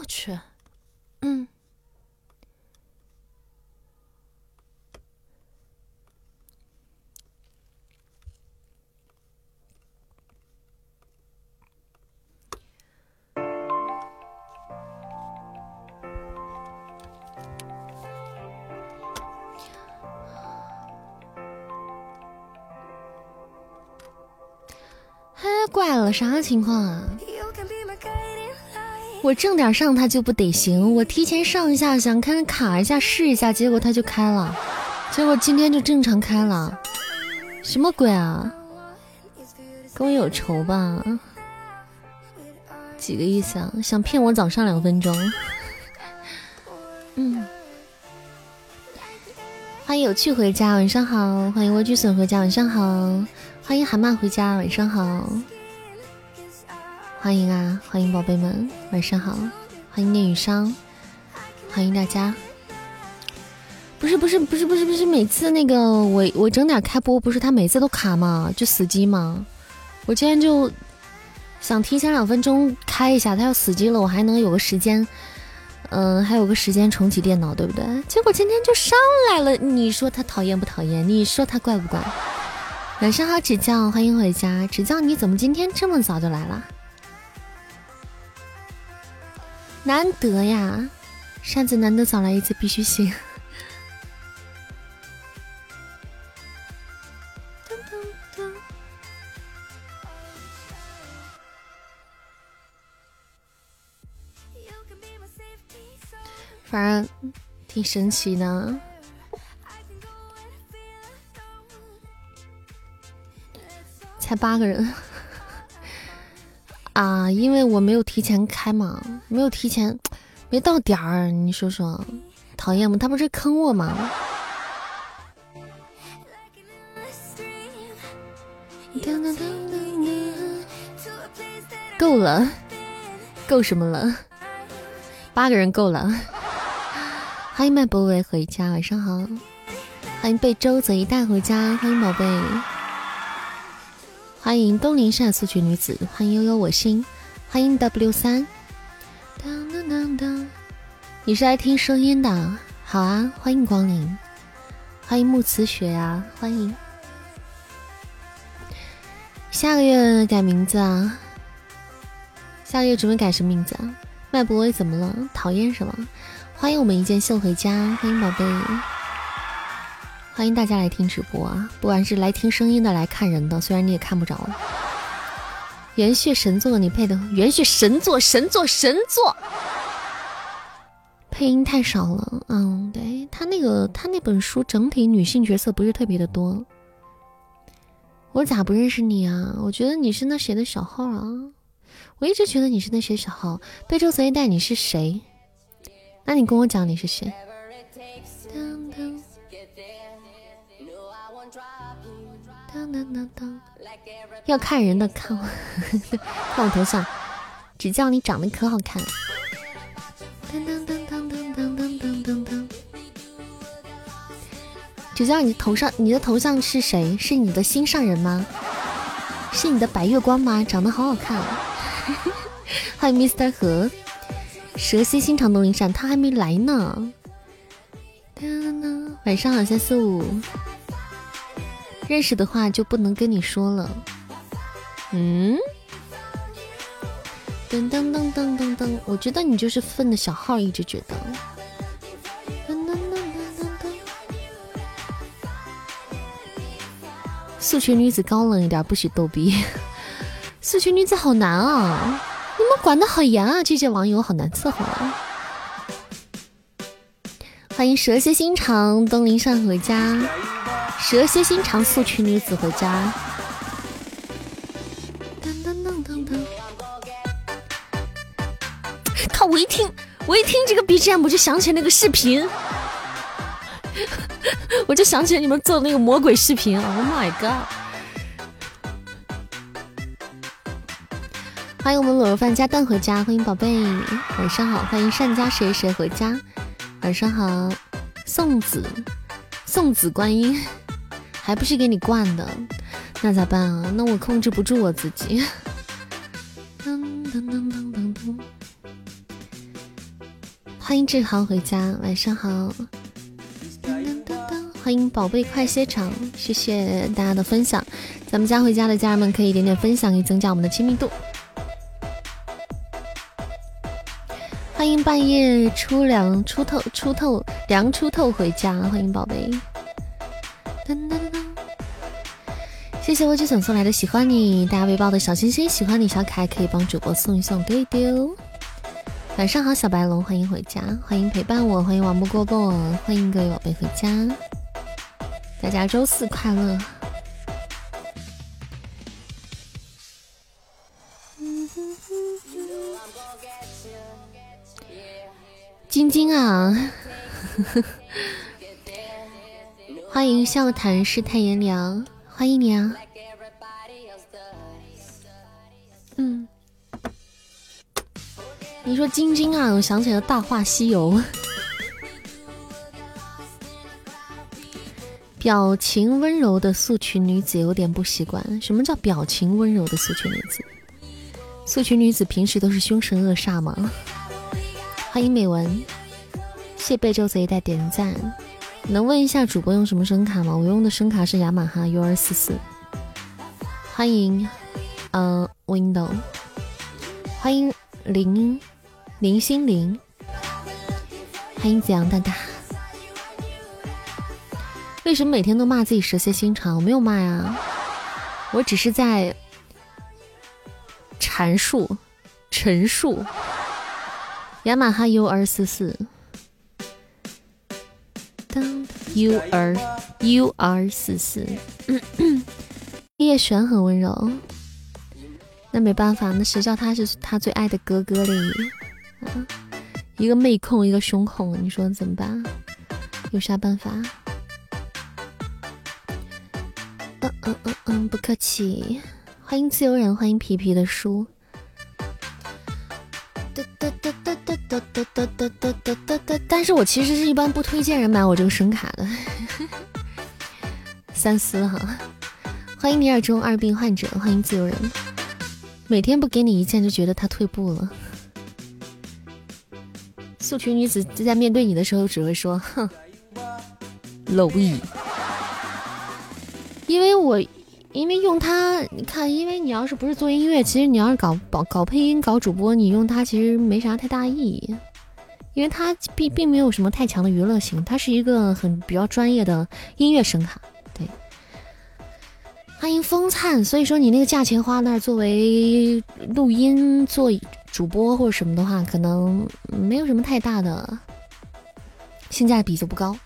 我去，嗯。哎，怪了，啥情况啊？我正点上它就不得行，我提前上一下想看卡一下试一下，结果它就开了，结果今天就正常开了，什么鬼啊？跟我有仇吧？几个意思啊？想骗我早上两分钟？嗯，欢迎有趣回家，晚上好，欢迎莴苣笋回家，晚上好。欢迎蛤蟆回家，晚上好。欢迎啊，欢迎宝贝们，晚上好。欢迎念雨商，欢迎大家。不是不是不是不是不是，每次那个我我整点开播，不是他每次都卡吗？就死机吗？我今天就想提前两分钟开一下，他要死机了，我还能有个时间，嗯，还有个时间重启电脑，对不对？结果今天就上来了，你说他讨厌不讨厌？你说他怪不怪？晚上好，指教，欢迎回家。指教，你怎么今天这么早就来了？难得呀，扇子难得早来一次，必须行。反正挺神奇的。才八个人啊！因为我没有提前开嘛，没有提前，没到点儿。你说说，讨厌吗？他不是坑我吗？够了，够什么了？八个人够了。欢迎麦博伟回家，晚上好。欢迎被周泽一带回家，欢迎宝贝。欢迎东林善素裙女子，欢迎悠悠我心，欢迎 W 三。当当当当，你是来听声音的？好啊，欢迎光临，欢迎木慈雪啊，欢迎。下个月改名字啊？下个月准备改什么名字啊？麦博威怎么了？讨厌什么？欢迎我们一件秀回家，欢迎宝贝。欢迎大家来听直播啊！不管是来听声音的，来看人的，虽然你也看不着了。元血神作，你配的元血神作，神作，神作。配音太少了，嗯，对他那个他那本书整体女性角色不是特别的多。我咋不认识你啊？我觉得你是那谁的小号啊！我一直觉得你是那谁小号。被周贼带你是谁？那你跟我讲你是谁？要看人的，看我看我头像，只叫你长得可好看。只叫你头上，你的头像是谁？是你的心上人吗？是你的白月光吗？长得好好看。欢迎 Mr 何，蛇蝎心肠东林善，他还没来呢。晚上好，三四五。认识的话就不能跟你说了。嗯，噔噔噔噔噔噔，我觉得你就是分的小号，一直觉得。噔噔噔噔噔噔。素裙女子高冷一点，不许逗逼。素裙女子好难啊！你们管的好严啊！这些网友好难伺候啊！欢迎蛇蝎心肠东林善回家。蛇蝎心肠，速娶女子回家。噔噔噔噔噔靠！我一听，我一听这个 BGM，我就想起那个视频，我就想起你们做的那个魔鬼视频。Oh my god！欢迎我们卤肉饭加蛋回家，欢迎宝贝，晚上好。欢迎善家谁谁回家，晚上好。送子，送子观音。还不是给你惯的，那咋办啊？那我控制不住我自己。噔噔噔噔噔噔。欢迎志豪回家，晚上好。欢迎宝贝快歇场，谢谢大家的分享。咱们家回家的家人们可以点点分享，以增加我们的亲密度。欢迎半夜出凉出透出透凉出透回家，欢迎宝贝。噔噔噔，谢谢我只想送来的喜欢你，大家微爆的小心心，喜欢你小可爱可以帮主播送一送丢一丢。晚上好，小白龙，欢迎回家，欢迎陪伴我，欢迎王不过过，欢迎各位宝贝回家，大家周四快乐。晶晶啊，欢迎笑谈世态炎凉，欢迎你啊！嗯，你说晶晶啊，我想起了《大话西游》，表情温柔的素裙女子有点不习惯。什么叫表情温柔的素裙女子？素裙女子平时都是凶神恶煞吗？欢迎美文，谢贝周贼带点赞。能问一下主播用什么声卡吗？我用的声卡是雅马哈 U 二四四。欢迎，嗯，Window。欢迎林林心凌。欢迎子阳大大。为什么每天都骂自己蛇蝎心肠？我没有骂呀，我只是在阐述、陈述。雅马哈 U 二四四 U R U R 四四，叶璇很温柔，那没办法，那谁叫他是他最爱的哥哥嘞？啊，一个妹控，一个胸控，你说怎么办？有啥办法？嗯嗯嗯嗯，不客气，欢迎自由人，欢迎皮皮的书。哒哒哒哒哒哒哒哒哒哒！但是我其实是一般不推荐人买我这个声卡的。三思哈！欢迎尼尔中二病患者，欢迎自由人。每天不给你一件就觉得他退步了。素裙女子在面对你的时候只会说哼蝼蚁。因为我。因为用它，你看，因为你要是不是做音乐，其实你要是搞搞搞配音、搞主播，你用它其实没啥太大意义，因为它并并没有什么太强的娱乐性，它是一个很比较专业的音乐声卡。对，欢迎风灿，所以说你那个价钱花那儿作为录音做主播或者什么的话，可能没有什么太大的性价比，就不高。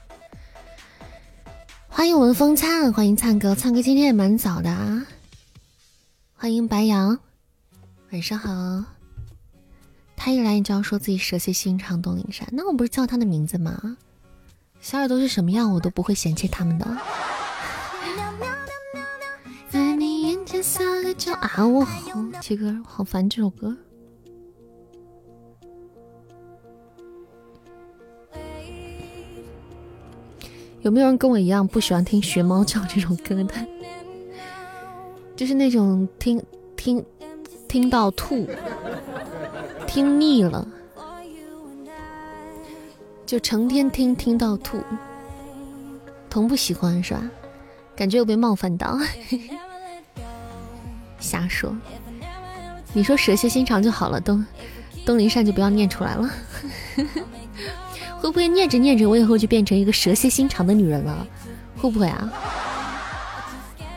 欢迎文风灿，欢迎灿哥，灿哥今天也蛮早的啊。欢迎白羊，晚上好。他一来你就要说自己蛇蝎心肠，东林山，那我不是叫他的名字吗？小耳朵是什么样，我都不会嫌弃他们的。在你眼前撒个娇啊，我好这歌，好烦这首歌。有没有人跟我一样不喜欢听学猫叫这种歌的？就是那种听听听到吐，听腻了，就成天听听到吐，同不喜欢是吧？感觉又被冒犯到，瞎说。你说蛇蝎心肠就好了，东东林善就不要念出来了。会不会念着念着，我以后就变成一个蛇蝎心肠的女人了？会不会啊？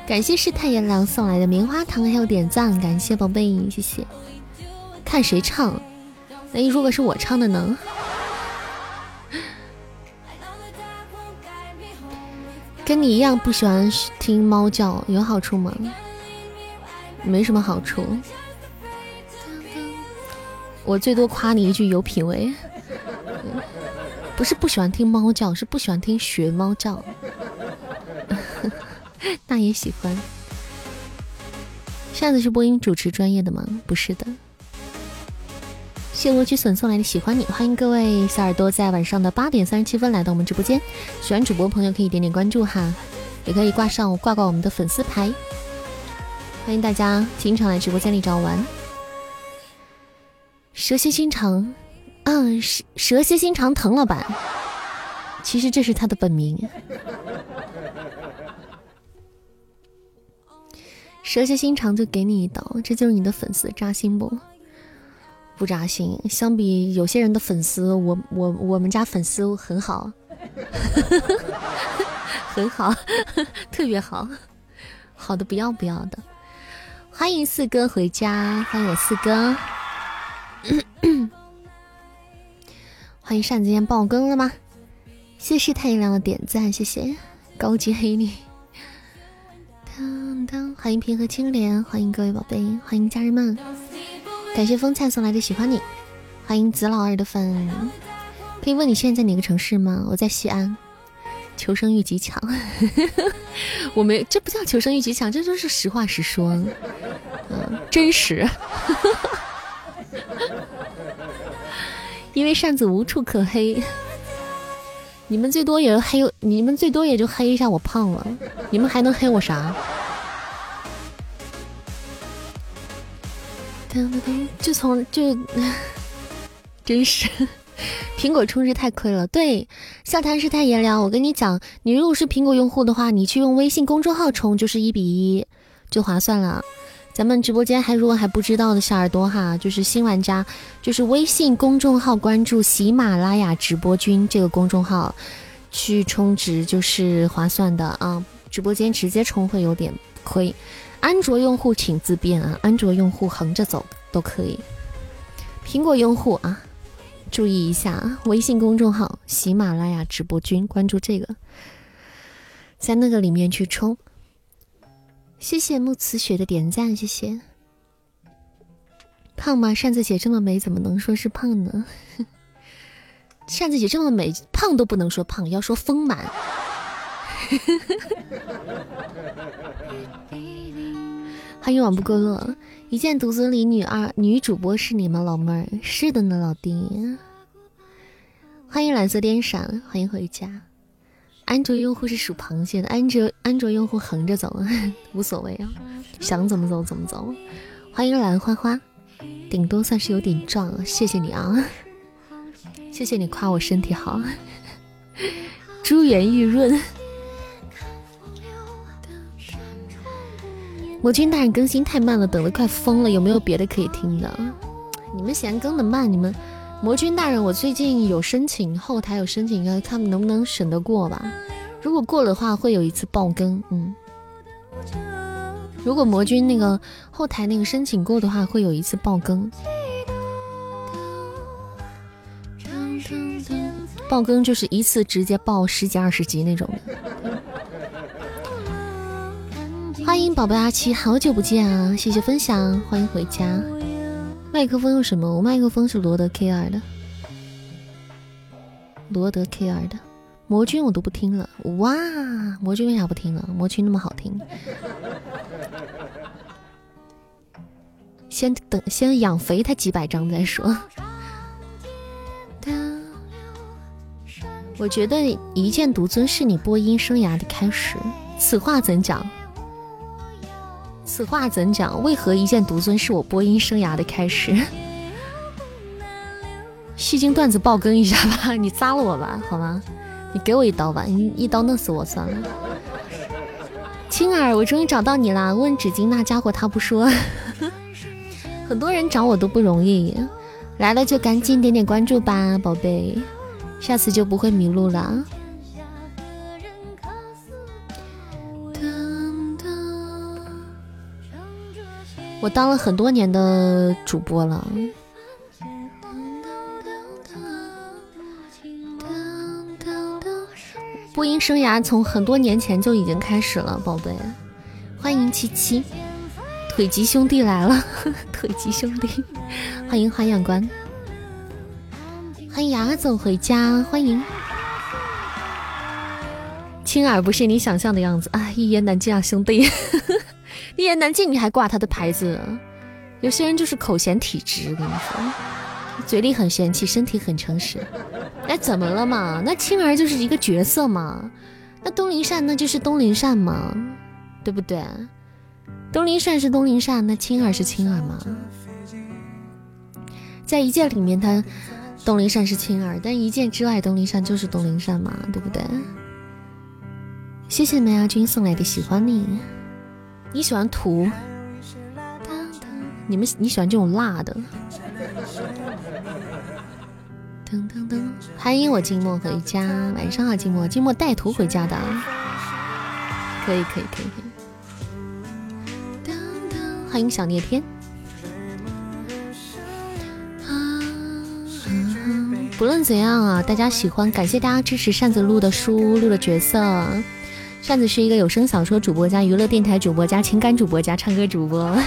感谢世态炎凉送来的棉花糖还有点赞，感谢宝贝，谢谢。看谁唱？哎，如果是我唱的呢？跟你一样不喜欢听猫叫，有好处吗？没什么好处。我最多夸你一句有品位。不是不喜欢听猫叫，是不喜欢听学猫叫。那也喜欢。扇子是播音主持专业的吗？不是的。谢罗菊笋送来的喜欢你，欢迎各位小耳朵在晚上的八点三十七分来到我们直播间。喜欢主播朋友可以点点关注哈，也可以挂上挂挂我们的粉丝牌。欢迎大家经常来直播间里找我玩。蛇蝎心肠。嗯，蛇蛇蝎心肠疼老板，其实这是他的本名。蛇蝎心肠就给你一刀，这就是你的粉丝扎心不？不扎心。相比有些人的粉丝，我我我们家粉丝很好，很好，特别好，好的不要不要的。欢迎四哥回家，欢迎我四哥。欢迎扇子烟爆更了吗？谢谢太阳的点赞，谢谢高级黑女。当当，欢迎平和青莲，欢迎各位宝贝，欢迎家人们，感谢风菜送来的喜欢你，欢迎子老二的粉。可以问你现在在哪个城市吗？我在西安。求生欲极强，我没，这不叫求生欲极强，这就是实话实说，嗯，真实。因为扇子无处可黑，你们最多也黑，你们最多也就黑一下我胖了，你们还能黑我啥？就从就，真是，苹果充值太亏了。对，笑谈世态炎凉，我跟你讲，你如果是苹果用户的话，你去用微信公众号充就是一比一，就划算了。咱们直播间还如果还不知道的小耳朵哈，就是新玩家，就是微信公众号关注喜马拉雅直播君这个公众号，去充值就是划算的啊。直播间直接充会有点亏，安卓用户请自便啊，安卓用户横着走都可以。苹果用户啊，注意一下啊，微信公众号喜马拉雅直播君关注这个，在那个里面去充。谢谢木慈雪的点赞，谢谢。胖吗？扇子姐这么美，怎么能说是胖呢？扇子姐这么美，胖都不能说胖，要说丰满。欢迎网不够乐，一见独尊里女二女主播是你吗，老妹儿？是的呢，老弟。欢迎蓝色电闪，欢迎回家。安卓用户是属螃蟹的，安卓安卓用户横着走，无所谓啊，想怎么走怎么走。欢迎兰花花，顶多算是有点壮，谢谢你啊，谢谢你夸我身体好。珠圆玉润，魔君大人更新太慢了，等的快疯了，有没有别的可以听的？你们嫌更的慢，你们。魔君大人，我最近有申请后台有申请，看看能不能审得过吧。如果过的话，会有一次爆更。嗯，如果魔君那个后台那个申请过的话，会有一次爆更。爆更就是一次直接爆十几二十集那种的。欢迎宝贝阿七，好久不见啊！谢谢分享，欢迎回家。麦克风用什么？我麦克风是罗德 K 二的，罗德 K 二的魔君我都不听了。哇，魔君为啥不听了？魔君那么好听。先等，先养肥他几百张再说。我觉得一剑独尊是你播音生涯的开始，此话怎讲？此话怎讲？为何一剑独尊是我播音生涯的开始？戏精段子爆更一下吧，你扎了我吧，好吗？你给我一刀吧，你一刀弄死我算了。青儿，我终于找到你啦！问纸巾那家伙他不说，很多人找我都不容易，来了就赶紧点点关注吧，宝贝，下次就不会迷路了。我当了很多年的主播了，播音生涯从很多年前就已经开始了，宝贝。欢迎七七，腿疾兄弟来了，腿疾兄弟，欢迎花样关，欢迎牙走回家，欢迎。青儿不是你想象的样子啊，一言难尽啊，兄弟。一言难尽，你还挂他的牌子？有些人就是口嫌体直，跟你说，嘴里很嫌弃，身体很诚实。那怎么了嘛？那青儿就是一个角色嘛。那东林善那就是东林善嘛，对不对？东林善是东林善，那青儿是青儿嘛。在一届里面，他东林善是青儿，但一见之外，东林善就是东林善嘛，对不对？谢谢梅亚君送来的喜欢你，你喜欢土？你们你喜欢这种辣的？噔噔噔，欢迎我静默回家，晚上好，静默，静默带图回家的，可以可以可以可以。欢迎小聂天。不论怎样啊，大家喜欢，感谢大家支持扇子录的书、录的角色。扇子是一个有声小说主播加娱乐电台主播加情感主播加唱歌主播。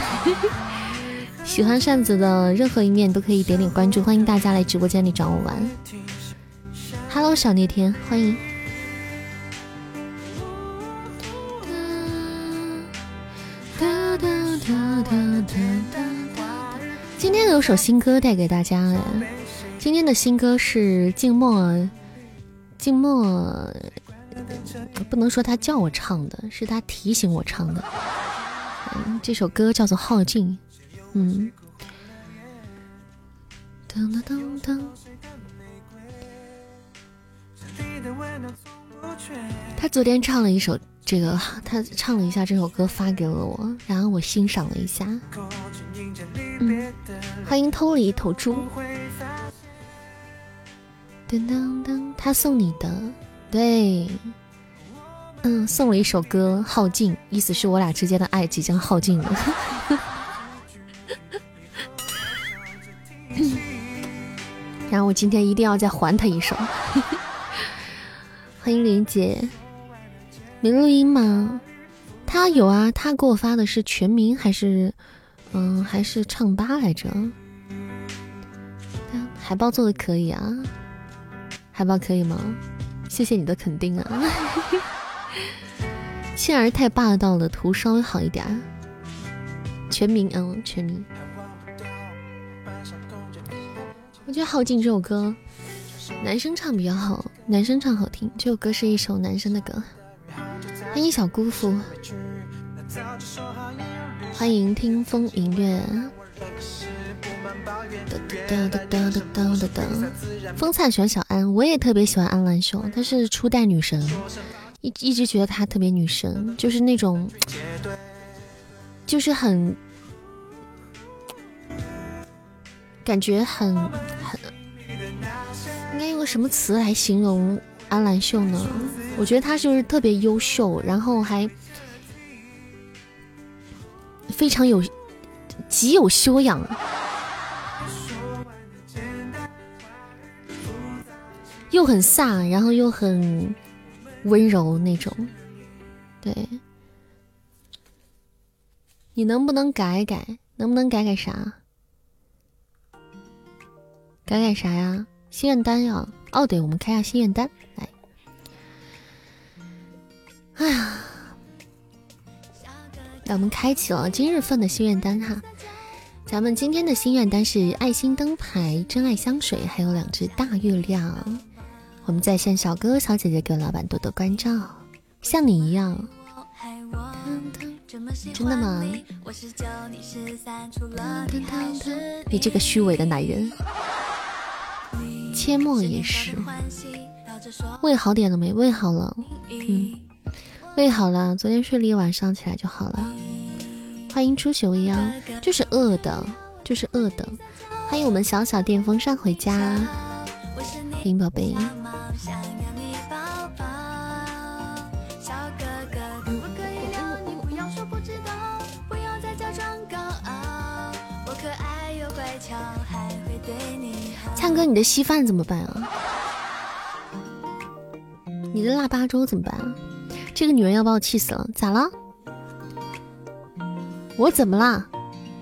喜欢扇子的任何一面都可以点点关注，欢迎大家来直播间里找我玩。Hello，小聂天，欢迎。今天有首新歌带给大家哎。今天的新歌是静默，静默不能说他叫我唱的，是他提醒我唱的。嗯，这首歌叫做《耗尽》。嗯。噔噔噔噔。他昨天唱了一首这个，他唱了一下这首歌发给了我，然后我欣赏了一下。嗯，欢迎偷了一头猪。噔噔噔，他送你的，对，嗯，送了一首歌《耗尽》，意思是我俩之间的爱即将耗尽了。然后我今天一定要再还他一首。欢迎林姐，没录音吗？他有啊，他给我发的是全名还是嗯还是唱吧来着？海报做的可以啊。海报可以吗？谢谢你的肯定啊！倩儿太霸道了，图稍微好一点。全名，嗯，全名。我觉得《耗尽》这首歌，男生唱比较好，男生唱好听。这首歌是一首男生的歌。欢迎小姑父，欢迎听风吟月。噔噔噔噔噔噔，风灿喜欢小安，我也特别喜欢安澜秀，她是初代女神，一一直觉得她特别女神，就是那种，就是很，感觉很很，应该用个什么词来形容安澜秀呢？我觉得她就是特别优秀，然后还非常有极有修养。又很飒，然后又很温柔那种，对。你能不能改改？能不能改改啥？改改啥呀？心愿单呀！哦，对，我们开下心愿单来。哎呀，让我们开启了今日份的心愿单哈。咱们今天的心愿单是爱心灯牌、真爱香水，还有两只大月亮。我们在线小哥哥小姐姐给老板多多关照，像你一样，真的吗？你这个虚伪的男人，阡陌也是。胃好点了没？胃好了，嗯，胃好了。昨天睡了一晚上，起来就好了。欢迎初雪未央，就是饿的，就是饿的。欢迎我们小小电风扇回家，欢宝贝。灿哥，你的稀饭怎么办啊？你的腊八粥怎么办？这个女人要把我气死了！咋了？我怎么了？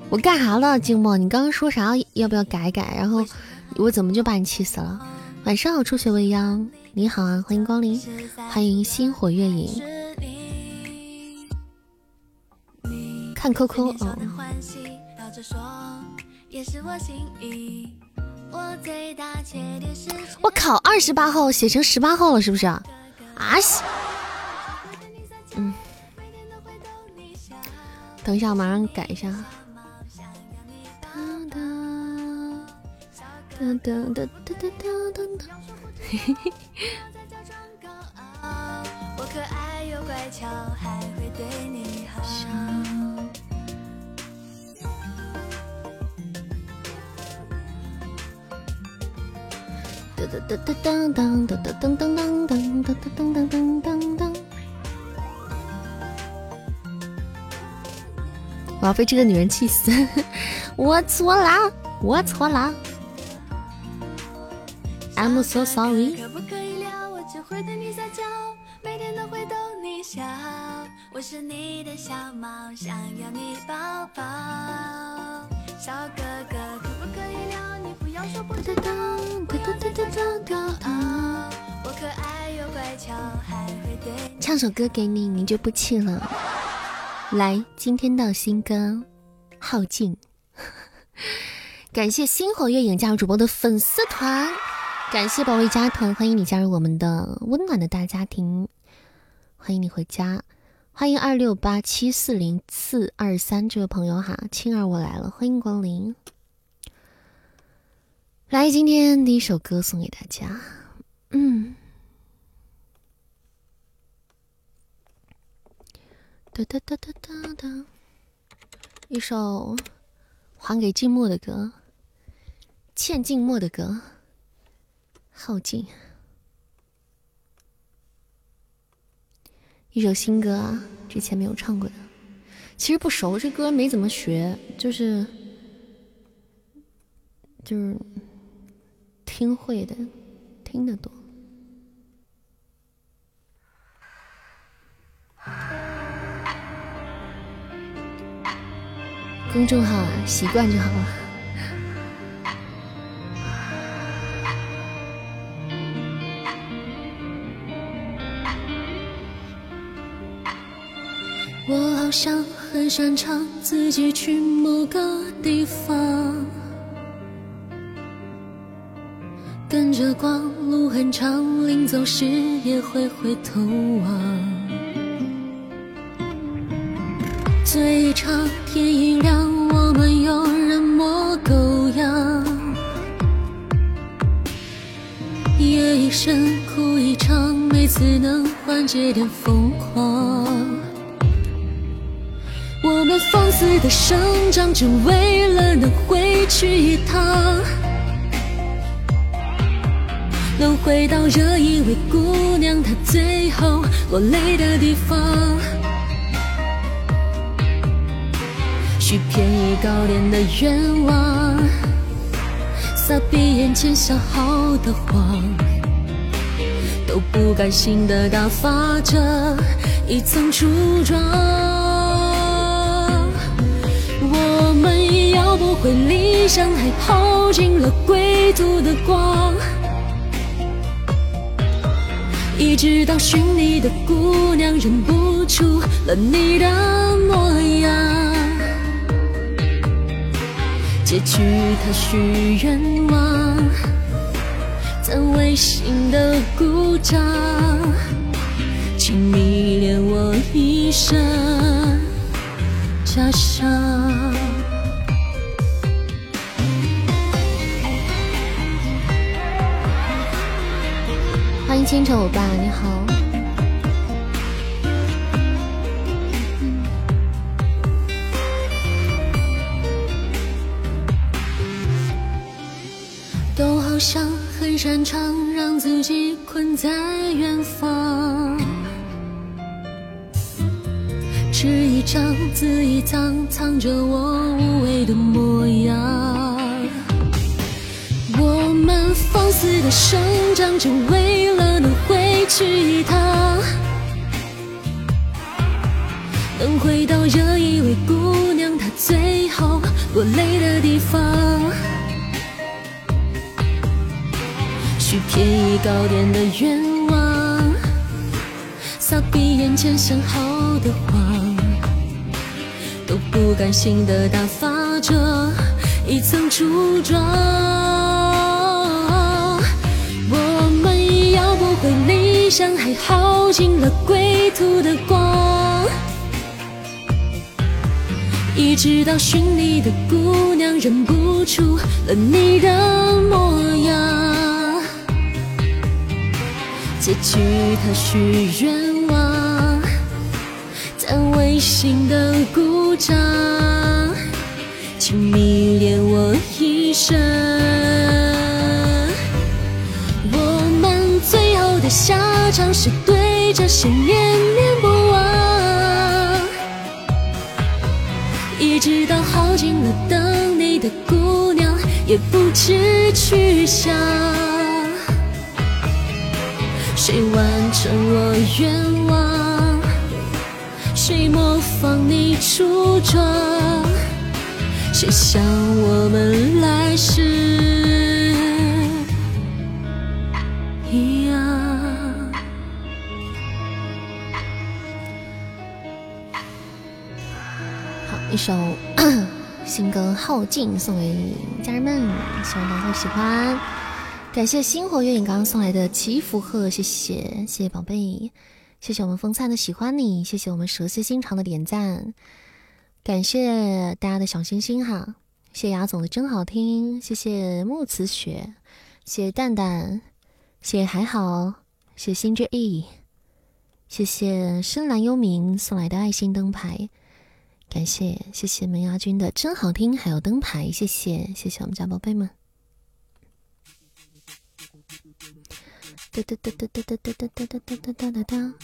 我干啥了？静默，你刚刚说啥？要不要改改？然后我怎么就把你气死了？晚上好，初雪未央，你好啊，欢迎光临，欢迎星火月影，看 QQ 哦。我靠，二十八号写成十八号了，是不是啊？啊西，嗯，等一下，马上改一下。噔噔噔噔噔噔噔。嘿嘿嘿。噔噔噔噔噔噔噔噔噔噔噔噔噔噔噔噔噔噔。我要被这个女人气死！我错啦，我错啦。I'm so sorry。我是你的小猫，想要你抱抱。小哥哥，可不可以？你不要说不知道，我可爱又乖巧，还会对。唱首歌给你，你就不气了。来，今天的新歌《耗尽》，感谢星火月影加入主播的粉丝团。感谢保卫加团，欢迎你加入我们的温暖的大家庭，欢迎你回家，欢迎二六八七四零四二三这位朋友哈，青儿我来了，欢迎光临。来，今天第一首歌送给大家，嗯，哒哒哒哒哒哒，一首还给静默的歌，欠静默的歌，耗尽，一首新歌啊，之前没有唱过的，其实不熟，这歌没怎么学，就是就是。听会的，听得多。公众号啊，习惯就好了。我好像很擅长自己去某个地方。跟着光，路很长，临走时也会回头望。最长天一亮，我们有人模狗样。夜一深，哭一场，每次能缓解点风放肆的生长，只为了能回去一趟。能回到这一位姑娘她最后落泪的地方，许便宜糕点的愿望，撒比眼前想好的谎，都不甘心的打发着一层梳妆。们要不回理想，还耗尽了归途的光。一直到寻你的姑娘认不出了你的模样，结局她许愿望，暂违心的鼓掌，请迷恋我一生假象。欢迎清晨，欧巴，你好。都好像很擅长让自己困在远方，纸一张，字一藏，藏着我无畏的模样。放肆的生长，只为了能回去一趟，能回到惹一位姑娘她最后落泪的地方，许便宜糕点的愿望，撒比眼前想好的谎，都不甘心的打发着一层初妆。回理想，还耗尽了归途的光。一直到寻你的姑娘认不出了你的模样，借据他许愿望，但违心的鼓掌，请迷恋我一生。下场是对着谁念念不忘，一直到耗尽了等你的姑娘也不知去向。谁完成我愿望？谁模仿你出装？谁像我们来世首 新歌《耗尽》送给家人们，希望大家会喜欢。感谢星火月影刚刚送来的祈福贺，谢谢谢谢宝贝，谢谢我们风灿的喜欢你，谢谢我们蛇蝎心肠的点赞，感谢大家的小心心哈，谢谢雅总的真好听，谢谢木辞雪，谢谢蛋蛋，谢谢还好，谢谢心之意，谢谢深蓝幽冥送来的爱心灯牌。感谢谢谢门牙君的真好听，还有灯牌，谢谢谢谢我们家宝贝们。哒哒哒哒哒哒哒哒哒哒哒哒哒哒！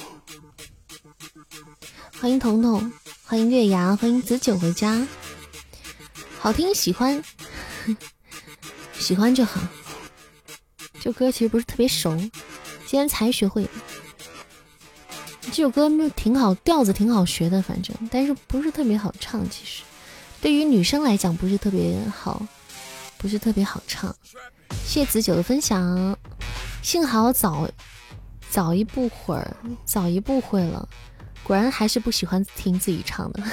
欢迎彤彤，欢迎月牙，欢迎子九回家。好听，喜欢，喜欢就好。这歌其实不是特别熟，今天才学会。这首歌挺好，调子挺好学的，反正，但是不是特别好唱。其实，对于女生来讲，不是特别好，不是特别好唱。谢子九的分享，幸好早早一步会儿，早一步会了，果然还是不喜欢听自己唱的。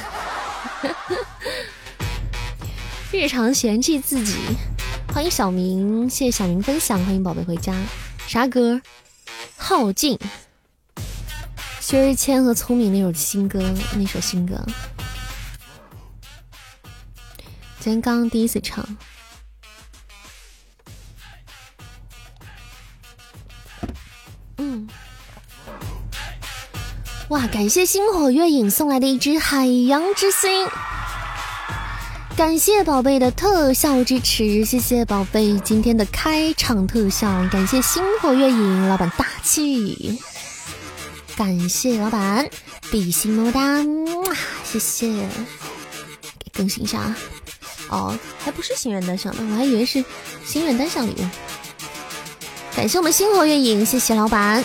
日常嫌弃自己，欢迎小明，谢谢小明分享，欢迎宝贝回家。啥歌？耗尽。薛之谦和聪明那首新歌，那首新歌，今天刚刚第一次唱。嗯，哇！感谢星火月影送来的一只海洋之心，感谢宝贝的特效支持，谢谢宝贝今天的开场特效，感谢星火月影老板大气。感谢老板，比心么么哒，谢谢。更新一下啊！哦，还不是心愿单上的，我还以为是心愿单上礼物。感谢我们星火月影，谢谢老板，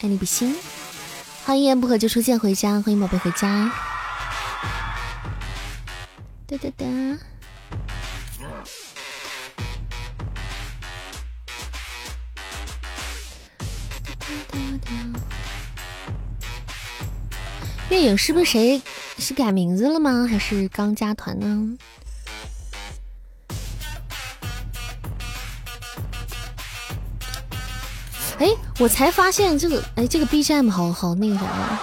爱你比心。欢迎一言不合就出现回家，欢迎宝贝回家。哒哒哒。月影是不是谁是改名字了吗？还是刚加团呢？哎，我才发现这个，哎，这个 BGM 好好那个什么，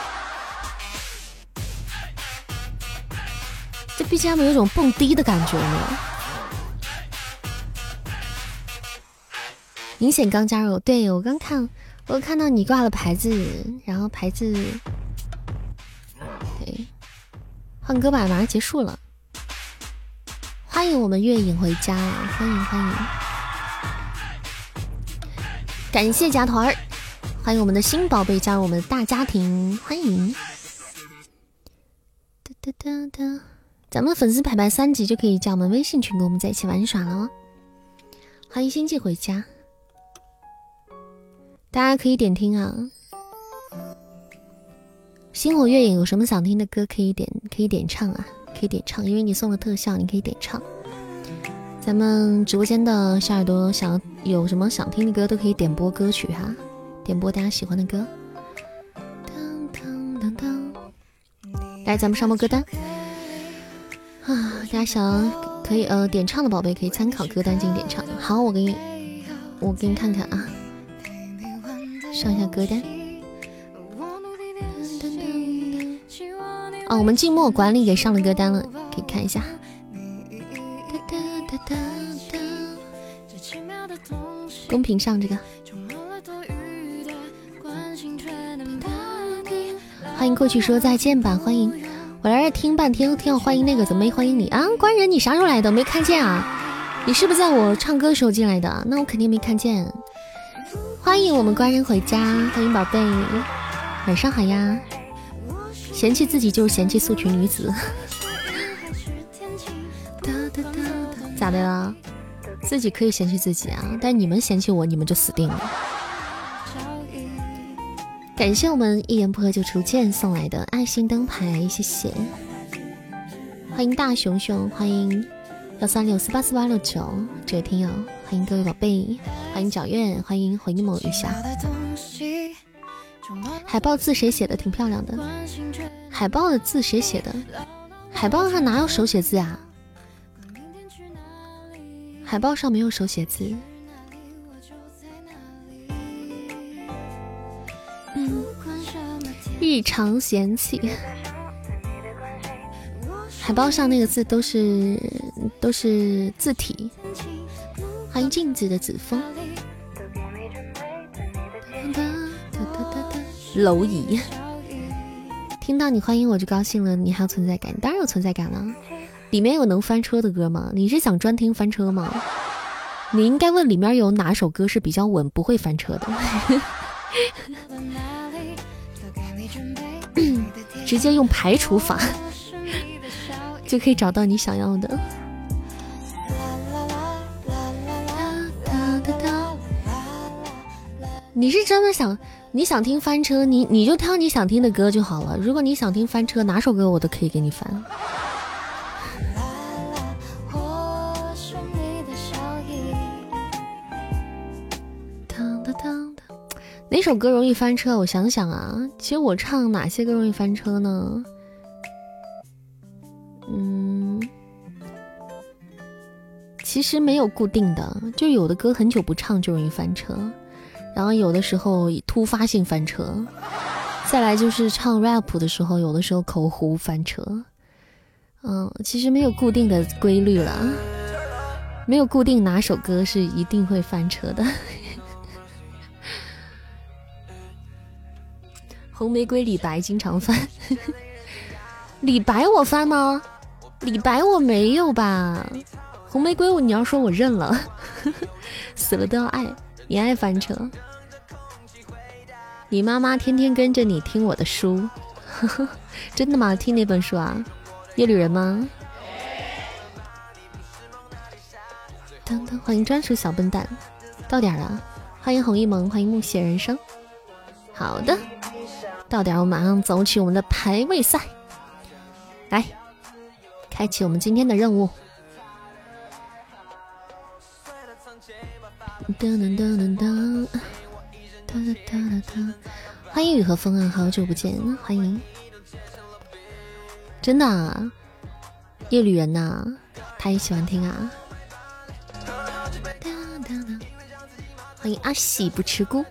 这 BGM 有种蹦迪的感觉呢。明显刚加入，对我刚看，我看到你挂了牌子，然后牌子。换歌吧，马上结束了。欢迎我们月影回家，欢迎欢迎，感谢加团儿，欢迎我们的新宝贝加入我们的大家庭，欢迎。哒哒哒哒，咱们粉丝排排三级就可以加我们微信群，跟我们在一起玩耍了哦。欢迎星际回家，大家可以点听啊。星火月影有什么想听的歌可以点可以点唱啊？可以点唱，因为你送了特效，你可以点唱。咱们直播间的小耳朵想有什么想听的歌都可以点播歌曲哈，点播大家喜欢的歌。当当当当来，咱们上播歌单啊！大家想可以呃点唱的宝贝可以参考歌单进行点唱。好，我给你我给你看看啊，上一下歌单。啊，我们静默管理给上了歌单了，可以看一下。公屏上这个。欢迎过去说再见吧，欢迎我来这听半天，听到欢迎那个怎么没欢迎你啊？官人你啥时候来的？没看见啊？你是不是在我唱歌时候进来的？那我肯定没看见。欢迎我们官人回家，欢迎宝贝，晚上好呀。嫌弃自己就是嫌弃素裙女子，咋的了？自己可以嫌弃自己啊，但你们嫌弃我，你们就死定了。感谢我们一言不合就出剑送来的爱心灯牌，谢谢。欢迎大熊熊，欢迎幺三六四八四八六九这位听友，欢迎各位宝贝，欢迎皎月，欢迎回眸一下。海报字谁写的？挺漂亮的。海报的字谁写的？海报上哪有手写字啊？海报上没有手写字。嗯，日常嫌弃。海报上那个字都是都是字体。欢迎镜子的子枫。蝼蚁，听到你欢迎我就高兴了，你还有存在感？当然有存在感了。里面有能翻车的歌吗？你是想专听翻车吗？你应该问里面有哪首歌是比较稳，不会翻车的。直接用排除法就可以找到你想要的。你是真的想你想听翻车，你你就挑你想听的歌就好了。如果你想听翻车，哪首歌我都可以给你翻。哪首歌容易翻车？我想想啊，其实我唱哪些歌容易翻车呢？嗯，其实没有固定的，就有的歌很久不唱就容易翻车。然后有的时候突发性翻车，再来就是唱 rap 的时候，有的时候口胡翻车。嗯，其实没有固定的规律了，没有固定哪首歌是一定会翻车的。红玫瑰李白经常翻，李白我翻吗？李白我没有吧？红玫瑰你要说我认了，死了都要爱。你爱翻车？你妈妈天天跟着你听我的书，真的吗？听哪本书啊？夜旅人吗？噔噔，欢迎专属小笨蛋，到点了，欢迎红一萌，欢迎木屑人生。好的，到点，我马上走起我们的排位赛，来，开启我们今天的任务。噔噔噔噔噔，哒哒哒哒哒！欢迎雨和风啊，好久不见，欢迎！真的，啊，夜旅人呐，他也喜欢听啊。欢迎阿喜不吃菇，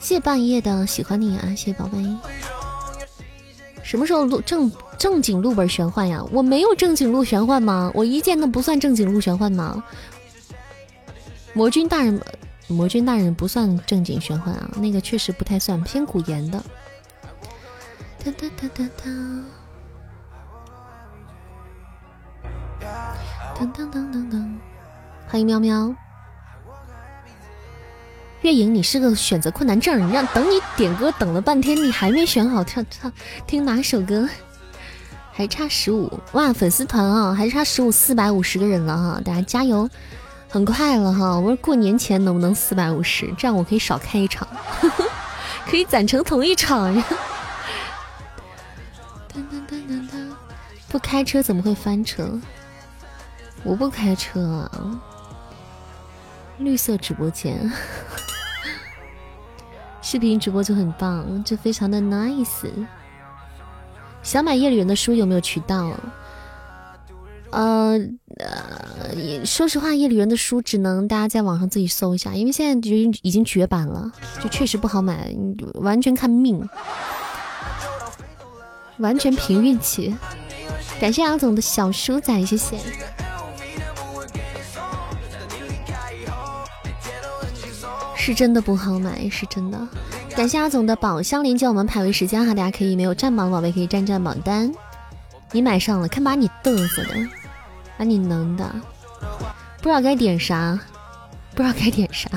谢半夜的喜欢你啊，谢谢宝贝。什么时候录正正经录本玄幻呀？我没有正经录玄幻吗？我一见那不算正经录玄幻吗？魔君大人，魔君大人不算正经玄幻啊，那个确实不太算，偏古言的。哒哒哒哒哒，噔噔噔噔噔，欢迎喵喵。月影，你是个选择困难症，你让等你点歌等了半天，你还没选好唱唱听哪首歌？还差十五哇，粉丝团啊，还差十五，四百五十个人了哈，大家加油！很快了哈，我说过年前能不能四百五十？这样我可以少开一场，可以攒成同一场 呀。不开车怎么会翻车？我不开车啊。绿色直播间，视频直播就很棒，就非常的 nice。想买夜里人的书有没有渠道？呃呃，说实话，夜旅人的书只能大家在网上自己搜一下，因为现在就已经绝版了，就确实不好买，完全看命。完全凭运气。感谢阿总的小书仔，谢谢。是真的不好买，是真的。感谢阿总的宝箱连接，我们排位时间哈，大家可以没有占榜的宝贝可以占占榜单。你买上了，看把你嘚瑟的，把你能的，不知道该点啥，不知道该点啥。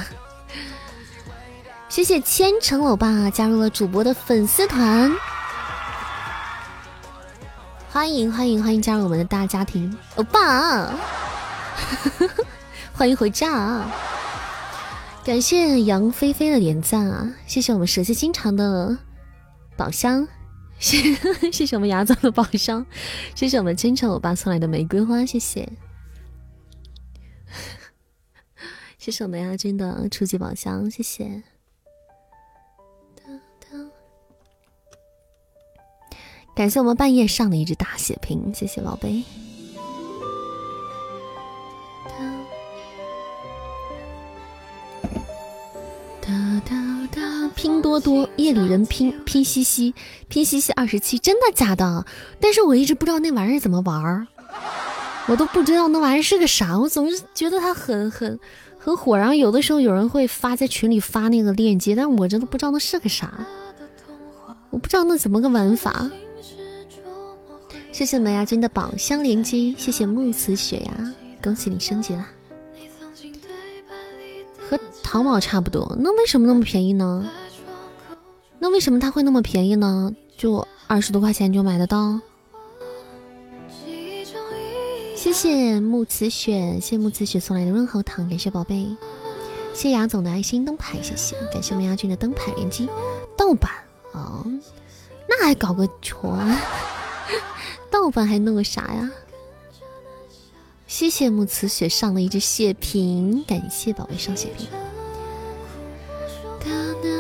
谢谢千城欧巴加入了主播的粉丝团，欢迎欢迎欢迎加入我们的大家庭，欧巴，欢迎回家。感谢杨菲菲的点赞啊！谢谢我们蛇蝎心肠的宝箱，谢谢谢我们牙总的宝箱，谢谢我们清晨欧巴送来的玫瑰花，谢谢，谢谢我们亚军的初级宝箱，谢谢，感谢我们半夜上的一只大血瓶，谢谢宝贝。拼多多夜里人拼拼西西拼西西二十七，真的假的？但是我一直不知道那玩意儿怎么玩儿，我都不知道那玩意儿是个啥。我总是觉得它很很很火，然后有的时候有人会发在群里发那个链接，但我真的不知道那是个啥，我不知道那怎么个玩法。谢谢门牙君的宝箱连接，谢谢木慈雪呀，恭喜你升级了。和淘宝差不多，那为什么那么便宜呢？那为什么它会那么便宜呢？就二十多块钱就买得到？谢谢木慈雪，谢谢木慈雪送来的润喉糖，感谢宝贝，谢谢雅总的爱心灯牌，谢谢，感谢我们亚军的灯牌连击，盗版啊，那还搞个船？盗版还弄个啥呀？谢谢木慈雪上了一只血瓶，感谢宝贝上血瓶。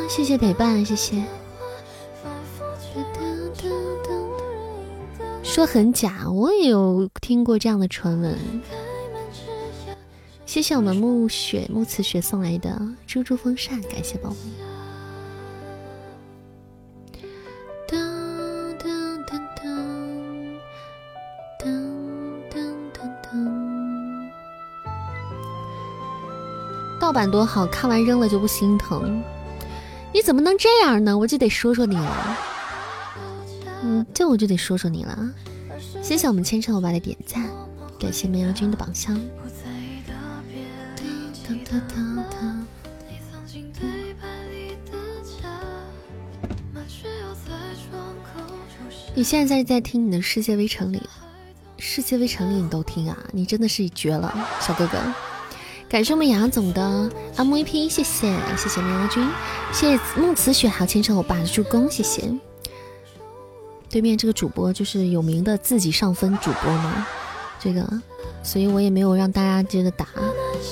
谢谢陪伴，谢谢。说很假，我也有听过这样的传闻。谢谢我们木雪木慈雪送来的猪猪风扇，感谢宝贝。当盗版多好看完扔了就不心疼，你怎么能这样呢？我就得说说你了，嗯，这我就得说说你了。谢谢我们千城欧巴的点赞，感谢梅阳君的宝箱。你现在在在听你的世界微城里，世界微城里你都听啊？你真的是绝了，小哥哥。感谢我们雅总的 MVP，谢谢谢谢喵君，谢谢木慈雪还有千城欧巴的助攻，谢谢。对面这个主播就是有名的自己上分主播嘛，这个，所以我也没有让大家接着打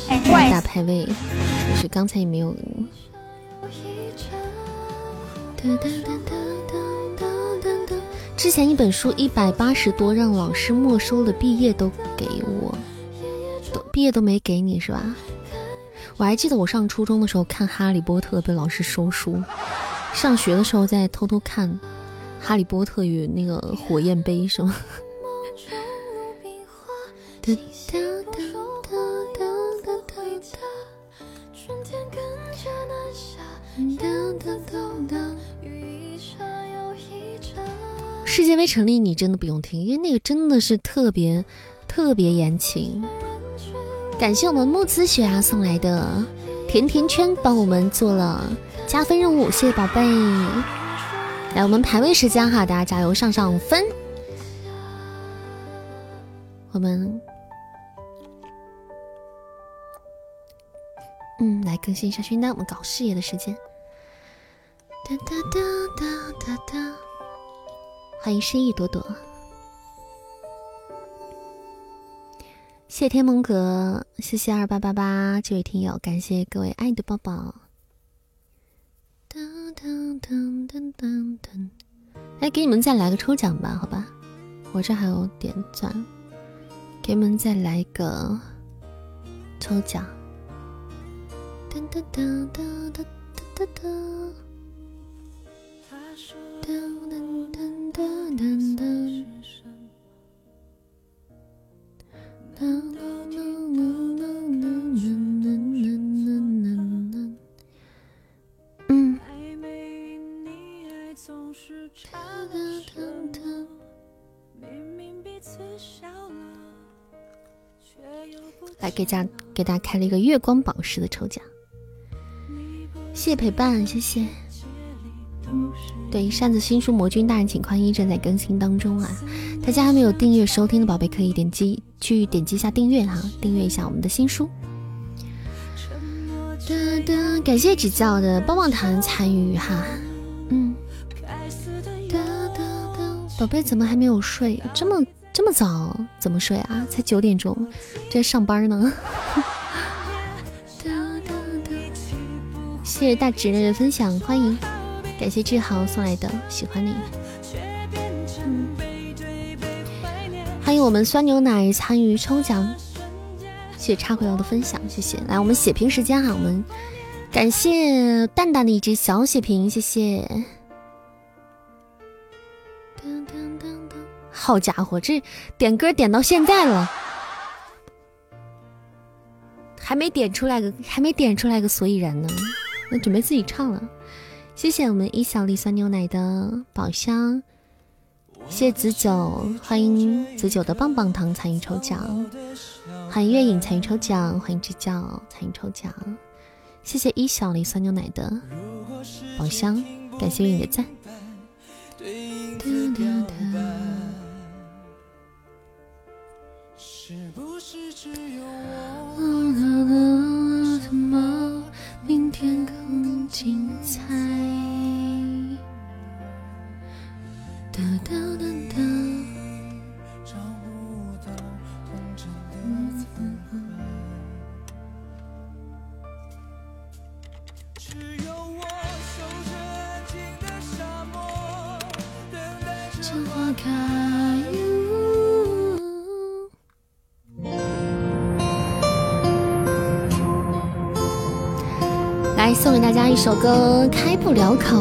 打排位，就是刚才也没有。之前一本书一百八十多，让老师没收了，毕业都给我。毕业都没给你是吧？我还记得我上初中的时候看《哈利波特》被老师收书，上学的时候在偷偷看《哈利波特与那个火焰杯》是吗？世界杯成立你真的不用听，因为那个真的是特别特别言情。感谢我们木子雪啊送来的甜甜圈，帮我们做了加分任务，谢谢宝贝。来，我们排位时间哈，大家加油上上分。我们，嗯，来更新一下勋单，我们搞事业的时间。哒哒哒哒哒哒，欢迎诗意朵朵。谢天蒙阁，谢谢二八八八这位听友，感谢各位爱的抱抱。噔噔噔噔噔噔，来给你们再来个抽奖吧，好吧，我这还有点钻，给你们再来个抽奖。噔噔噔噔噔噔噔。来给家给大家开了一个月光宝石的抽奖，谢谢陪伴，谢谢。对，扇子新书《魔君大人请宽衣》正在更新当中啊！大家还没有订阅收听的宝贝，可以点击去点击一下订阅哈，订阅一下我们的新书。感谢指教的棒棒糖参与哈，嗯。宝贝怎么还没有睡？这么这么早怎么睡啊？才九点钟，在上班呢。谢谢大侄女的分享，欢迎。感谢志豪送来的喜欢你，欢迎我们酸牛奶参与抽奖，谢谢插回瑶的分享，谢谢。来，我们血瓶时间哈，我们感谢蛋蛋的一只小血瓶，谢谢。好家伙，这点歌点到现在了，还没点出来个，还没点出来个所以然呢，那准备自己唱了。谢谢我们一小粒酸牛奶的宝箱，谢谢子九，欢迎子九的棒棒糖参与抽奖，欢迎月影参与抽奖，欢迎支教参与抽奖，谢谢一小粒酸牛奶的宝箱，感谢月影的赞。是不是只有我？怎么明天更精彩？来送给大家一首歌《开不了口》，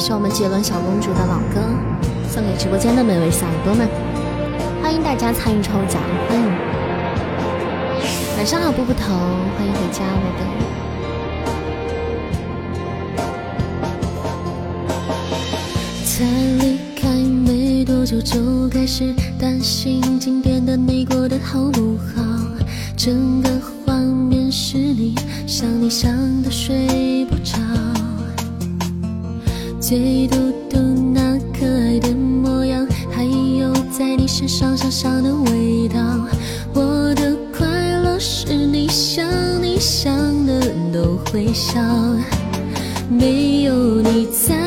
是我们杰伦小公主的老歌，送给直播间的每位小耳朵们。欢迎大家参与抽奖，欢迎！晚上好，布布头，欢迎回家，我的。才离开没多久，就开始担心今天的你过得好不好，整个画面。是你想你想的睡不着，最嘟嘟那可爱的模样，还有在你身上香香的味道。我的快乐是你想你想的都会笑，没有你在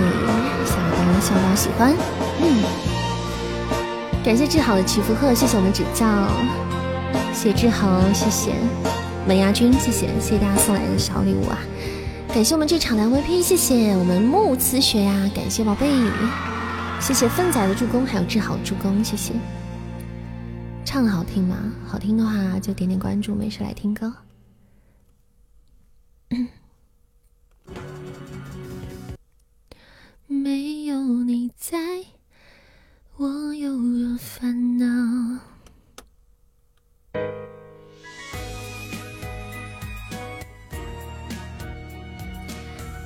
给各位，希望大家希望大家喜欢。嗯，感谢志豪的祈福贺，谢谢我们指教，谢志豪，谢谢门牙君，谢谢谢谢大家送来的小礼物啊！感谢我们这场的 VP，谢谢我们木慈雪呀，感谢宝贝，谢谢奋仔的助攻，还有志豪助攻，谢谢。唱的好听吗？好听的话就点点关注，没事来听歌。没有你在，我有多烦恼。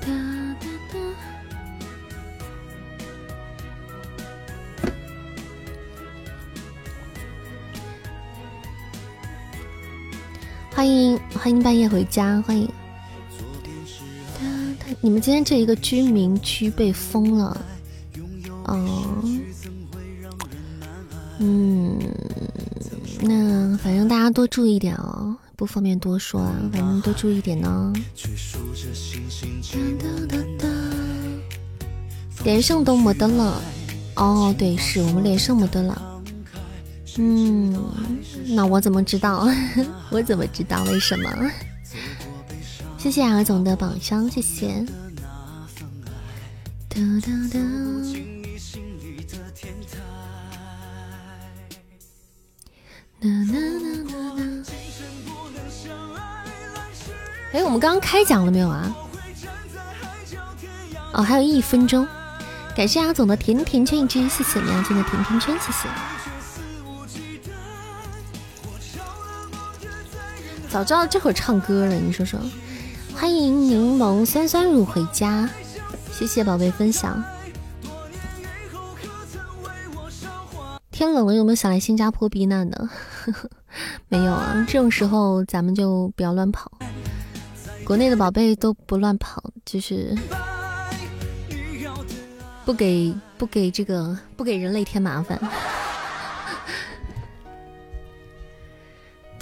哒哒哒。欢迎欢迎半夜回家，欢迎。你们今天这一个居民区被封了，嗯嗯，那反正大家多注意点哦，不方便多说啊，反正多注意点呢。连胜都没得了，哦，对，是我们连胜没得了。嗯，那我怎么知道？我怎么知道为什么？谢谢阿总的宝箱，谢谢。哒哒哒。哎，我们刚刚开奖了没有啊？哦，还有一分钟。感谢阿总的甜甜圈一只，谢谢梁静的甜甜圈，谢谢。早知道这会儿唱歌了，你说说。欢迎柠檬酸酸乳回家，谢谢宝贝分享。天冷了，有没有想来新加坡避难的？没有啊，这种时候咱们就不要乱跑。国内的宝贝都不乱跑，就是不给不给这个不给人类添麻烦。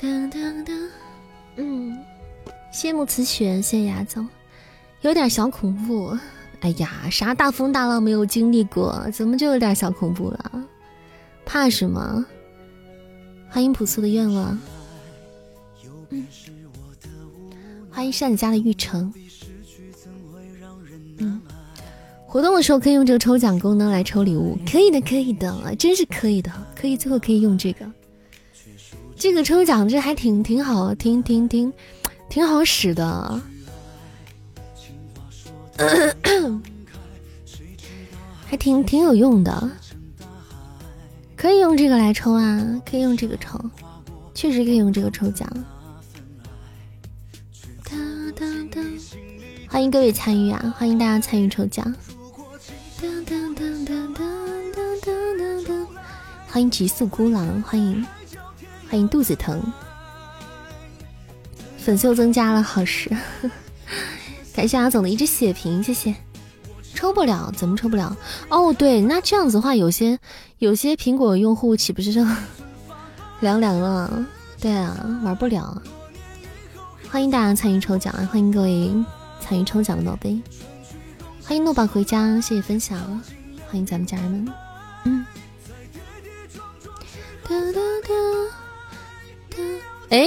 当当当，嗯。谢慕辞雪，谢谢牙总，有点小恐怖。哎呀，啥大风大浪没有经历过，怎么就有点小恐怖了？怕什么？欢迎朴素的愿望。嗯，欢迎善家的玉成。嗯，活动的时候可以用这个抽奖功能来抽礼物，可以的，可以的，真是可以的，可以，最后可以用这个。这个抽奖这还挺挺好，挺挺挺。挺好使的，还挺挺有用的，可以用这个来抽啊，可以用这个抽，确实可以用这个抽奖。欢迎各位参与啊，欢迎大家参与抽奖。欢迎极速孤狼，欢迎欢迎肚子疼。粉丝又增加了，好事！感谢阿总的一只血瓶，谢谢。抽不了，怎么抽不了？哦，对，那这样子的话，有些有些苹果用户岂不是 凉凉了？对啊，玩不了。欢迎大家参与抽奖啊，欢迎各位参与抽奖的宝贝，欢迎诺宝回家，谢谢分享，欢迎咱们家人们。嗯。哒哒哒哒，哎，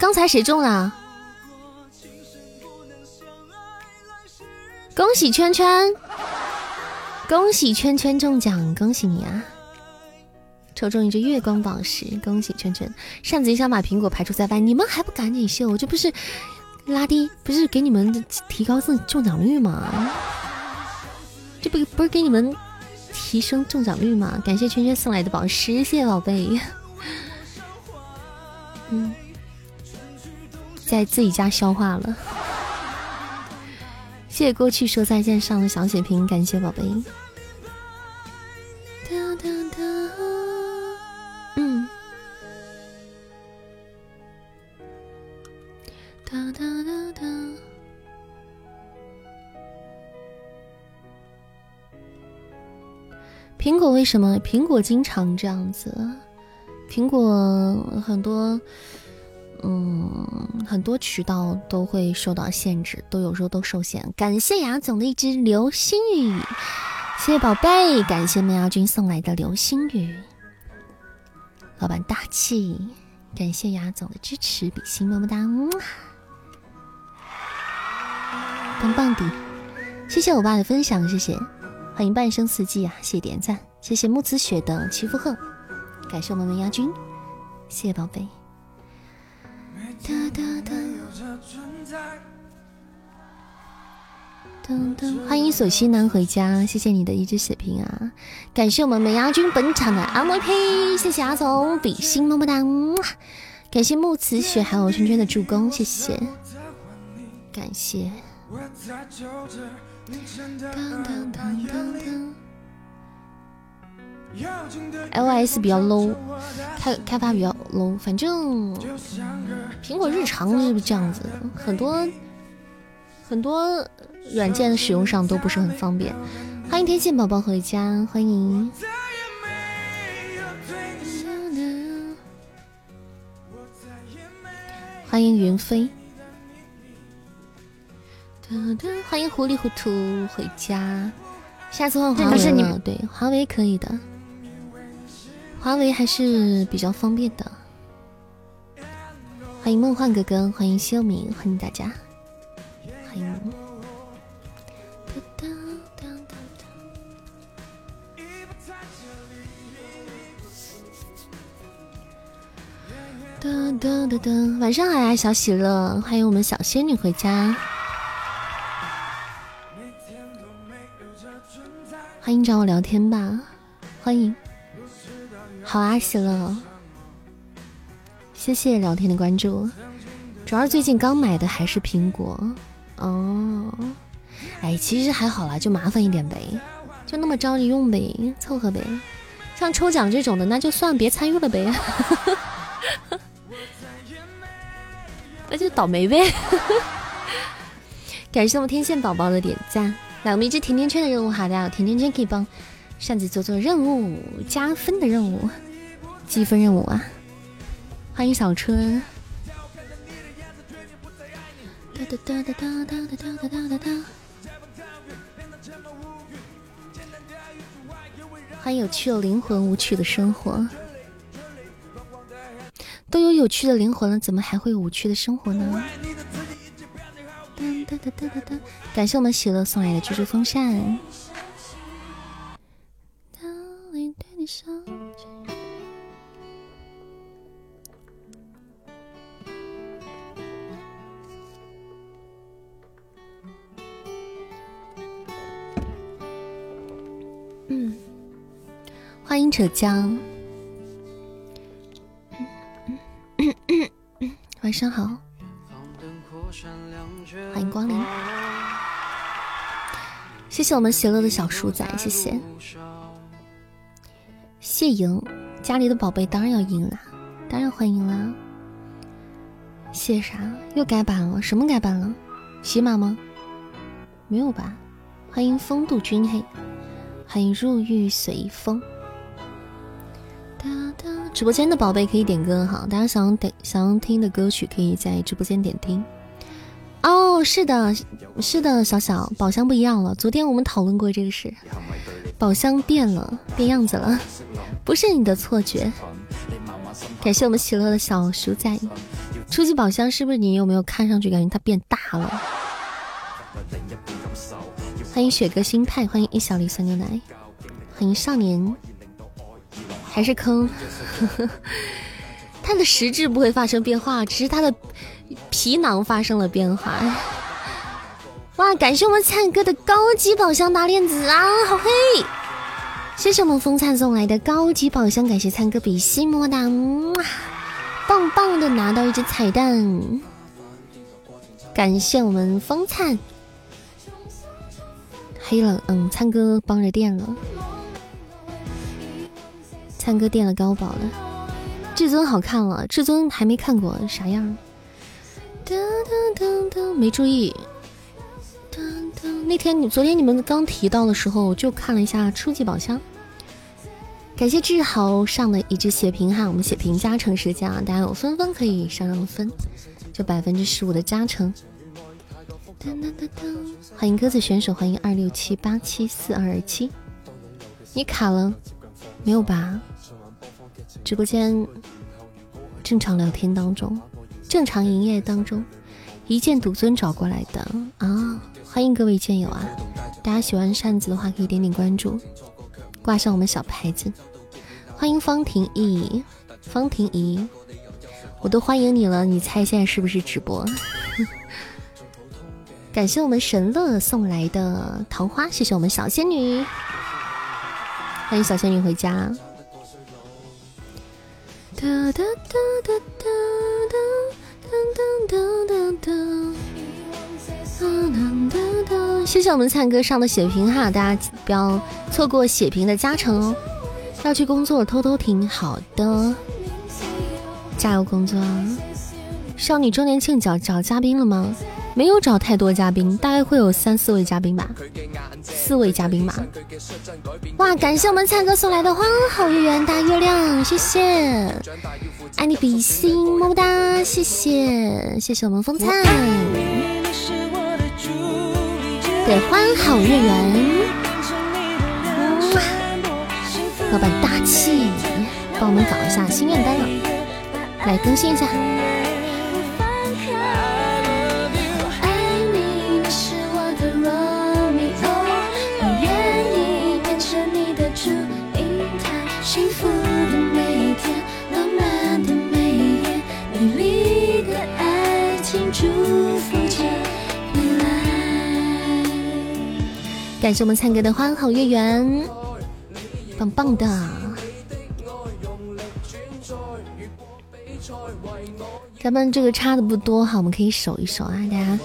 刚才谁中了？恭喜圈圈，恭喜圈圈中奖，恭喜你啊！抽中一只月光宝石，恭喜圈圈！扇子想把苹果排除在外，你们还不赶紧秀？这不是拉低，不是给你们提高中中奖率吗？这不不是给你们提升中奖率吗？感谢圈圈送来的宝石，谢谢宝贝。嗯，在自己家消化了。谢谢过去说再见上的小血瓶，感谢宝贝。哒哒哒，嗯。哒哒哒哒。苹果为什么？苹果经常这样子。苹果很多。嗯，很多渠道都会受到限制，都有时候都受限。感谢雅总的一只流星雨，谢谢宝贝，感谢麦芽君送来的流星雨。老板大气，感谢雅总的支持，比心么么哒，棒棒的，谢谢我爸的分享，谢谢，欢迎半生四季啊，谢谢点赞，谢谢木子雪的祈福鹤，感谢我们麦芽君，谢谢宝贝。哒哒哒！噔噔，欢迎索西南回家，谢谢你的一只血瓶啊！感谢我们美牙君本场的 MVP，谢谢阿总比心么么哒！感谢木慈雪还有圈圈的助攻，谢谢，感谢。当当当当当。iOS 比较 low，开开发比较 low，反正苹果日常是这样子，很多很多软件使用上都不是很方便。欢迎天线宝宝回家，欢迎，欢迎云飞，欢迎糊里糊涂回家，下次换华为了，对，华为可以的。华为还是比较方便的。欢迎梦幻哥哥，欢迎秀敏，欢迎大家，欢迎。噔噔噔噔，晚上好呀，小喜乐，欢迎我们小仙女回家，欢迎找我聊天吧，欢迎。好啊，喜乐，谢谢聊天的关注。主要最近刚买的还是苹果哦。哎，其实还好啦，就麻烦一点呗，就那么着急用呗，凑合呗。像抽奖这种的，那就算别参与了呗，那就倒霉呗。感谢我们天线宝宝的点赞，来我们一只甜甜圈的任务哈，大家甜甜圈可以帮。擅自做做任务加分的任务，积分任务啊！欢迎小春。哒哒哒哒哒哒哒哒哒哒哒。欢迎有趣的灵魂，无趣的生活。都有有趣的灵魂了，怎么还会有无趣的生活呢？哒哒哒哒哒！感谢我们喜乐送来的居住风扇。嗯，欢迎浙江，晚上好，欢迎光临，谢谢我们喜乐的小鼠仔，谢谢。谢赢，家里的宝贝当然要赢啦，当然欢迎啦。谢啥？又改版了？什么改版了？喜马吗？没有吧？欢迎风度君黑，欢迎入狱随风。哒哒直播间的宝贝可以点歌哈，大家想点想听的歌曲可以在直播间点听。哦，是的，是的，小小宝箱不一样了。昨天我们讨论过这个事，宝箱变了，变样子了，不是你的错觉。感谢我们喜乐的小鼠仔。初级宝箱是不是你有没有看上去感觉它变大了？欢迎雪哥心态，欢迎一小粒酸牛奶，欢迎少年，还是坑？它的实质不会发生变化，只是它的。皮囊发生了变化，哇！感谢我们灿哥的高级宝箱大链子啊，好黑！谢谢我们风灿送来的高级宝箱，感谢灿哥比心，么么哒，棒棒的拿到一只彩蛋，感谢我们风灿，黑了，嗯，灿哥帮着垫了，灿哥垫了高宝了，至尊好看了，至尊还没看过啥样。噔噔噔噔，没注意。那天你昨天你们刚提到的时候，我就看了一下初级宝箱。感谢志豪上的一只血瓶哈，我们血瓶加成时间啊，大家有分分可以上上分，就百分之十五的加成。欢迎鸽子选手，欢迎二六七八七四二二七。你卡了没有吧？直播间正常聊天当中。正常营业当中，一剑独尊找过来的啊！欢迎各位剑友啊！大家喜欢扇子的话，可以点点关注，挂上我们小牌子。欢迎方婷怡，方婷怡，我都欢迎你了，你猜现在是不是直播？感谢我们神乐送来的桃花，谢谢我们小仙女，欢迎小仙女回家。哒哒哒哒哒哒。噔噔噔噔噔噔谢谢我们灿哥上的血瓶哈，大家不要错过血瓶的加成哦。要去工作，偷偷听，好的，加油工作。少女周年庆找找嘉宾了吗？没有找太多嘉宾，大概会有三四位嘉宾吧，四位嘉宾吧。哇，感谢我们灿哥送来的花好月圆大月亮，谢谢。爱你比心，么么哒！谢谢，谢谢我们风灿，对，欢好月圆，老板大气，帮我们搞一下心愿单了，来更新一下。感谢我们灿哥的花好月圆，棒棒的。咱们这个差的不多哈，我们可以守一守啊。大家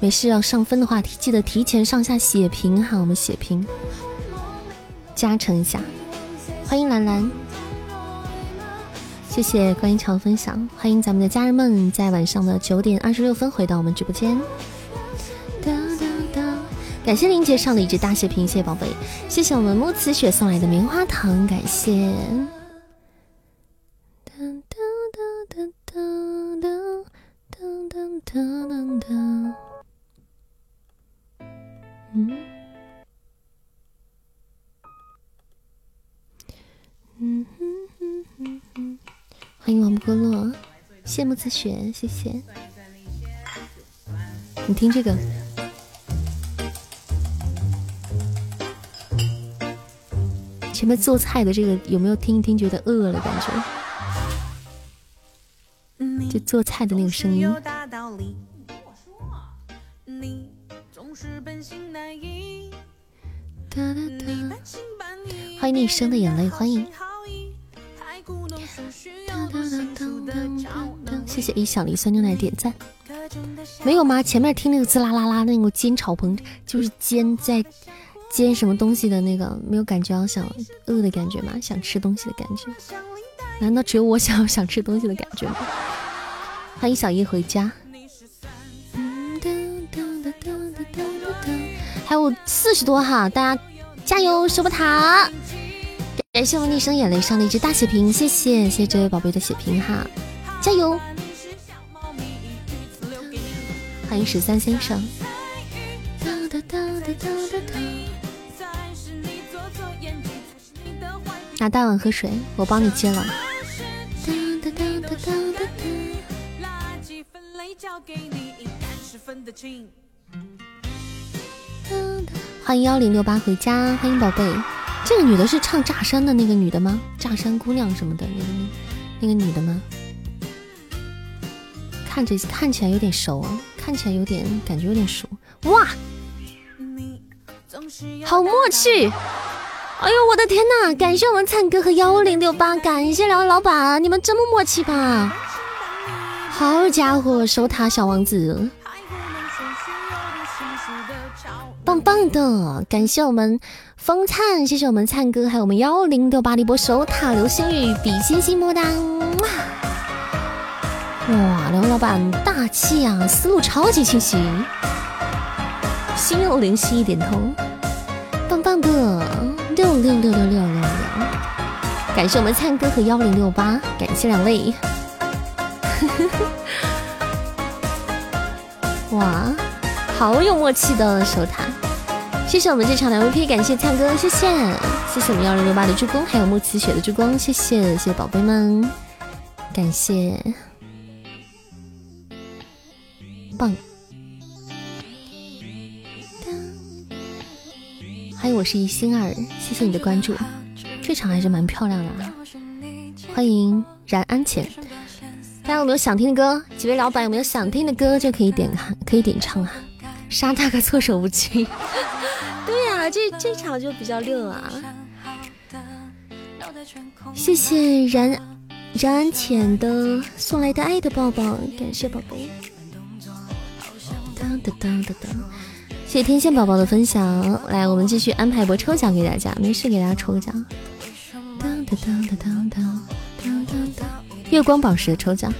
没事要上分的话，记得提前上下血瓶哈，我们血瓶加成一下。欢迎兰兰，谢谢观音桥分享。欢迎咱们的家人们在晚上的九点二十六分回到我们直播间。感谢林姐上的一只大血瓶，谢谢宝贝，谢谢我们木慈雪送来的棉花糖，感谢。嗯，嗯。哼哼哼哼，欢迎王不落，谢木慈雪，谢谢。你听这个。前面做菜的这个有没有听一听觉得饿了感觉？就做菜的那个声音。欢迎你生的眼泪，欢迎。谢谢一小梨酸牛奶点赞。没有吗？前面听那个滋啦啦啦那个煎炒烹，就是煎在。煎什么东西的那个没有感觉要想饿的感觉吗？想吃东西的感觉？难道只有我想要想吃东西的感觉吗？欢迎小叶回家。还有有四十多哈，大家加油，守不塔！感谢我们逆生眼泪上的一只大血瓶，谢谢谢谢这位宝贝的血瓶哈，加油！欢迎十三先生。拿大碗喝水，我帮你接了。欢迎幺零六八回家，欢迎宝贝。这个女的是唱《炸山》的那个女的吗？炸山姑娘什么的那个那那个女的吗？看着看起来有点熟啊，看起来有点感觉有点熟。哇，好默契！哎呦我的天呐！感谢我们灿哥和幺零六八，感谢两位老板，你们这么默契吧？好家伙，守塔小王子，棒棒的！感谢我们风灿，谢谢我们灿哥，还有我们幺零六八的一波守塔流星雨，比心心么哒！哇，两位老板大气啊，思路超级清晰，心有灵犀一点通，六六六六六六六！感谢我们灿哥和幺零六八，感谢两位。哇，好有默契的守塔！谢谢我们这场的 MVP，感谢灿哥，谢谢，谢谢我们幺零六八的助攻，还有木慈雪的助攻，谢谢，谢谢宝贝们，感谢，棒！欢迎，我是一心二，谢谢你的关注，这场还是蛮漂亮的啊！欢迎然安浅。大家有没有想听的歌？几位老板有没有想听的歌就可以点看，可以点唱啊！杀大哥措手不及。对呀，这这场就比较溜啊！谢谢然然安浅的送来的爱的抱抱，感谢宝贝。当当当当当，谢天线宝宝的分享。来，我们继续安排一波抽奖给大家，没事给大家抽个奖。当当当当当当当当。月光宝石的抽奖。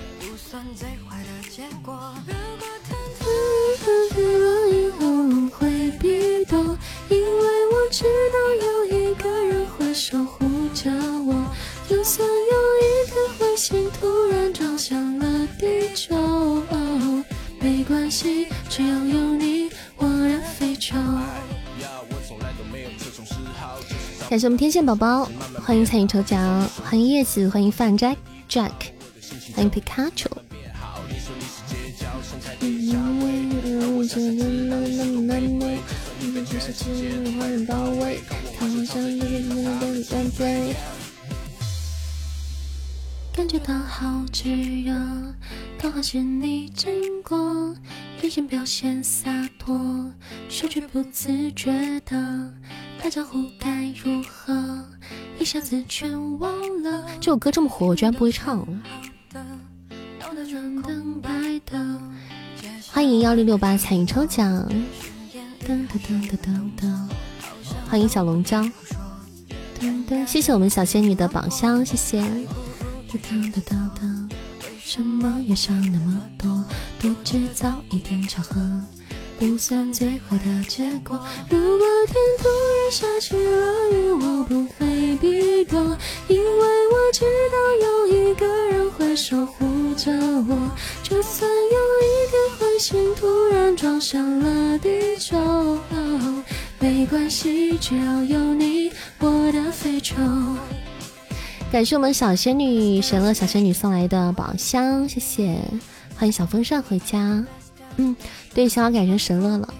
感谢我们天线宝宝，欢迎参与抽奖，欢迎叶子，欢迎范斋。Jack，欢迎皮卡丘。感觉到好炙热，刚好是你经过，眼神表现洒脱，手却不自觉的打招呼该如何？一下子全忘了，这首歌这么火，我居然不会唱。欢迎幺零六八参与抽奖，欢迎小龙江，谢谢我们小仙女的宝箱，谢谢。为什么遇上那么多，不制造一点巧合。不算最坏的结果。如果天突然下起了雨，我不会避躲，因为我知道有一个人会守护着我。就算有一天彗星突然撞向了地球，没关系，只要有你，我的非洲。感谢我们小仙女神乐小仙女送来的宝箱，谢谢，欢迎小风扇回家。嗯，对，想要改成神乐了，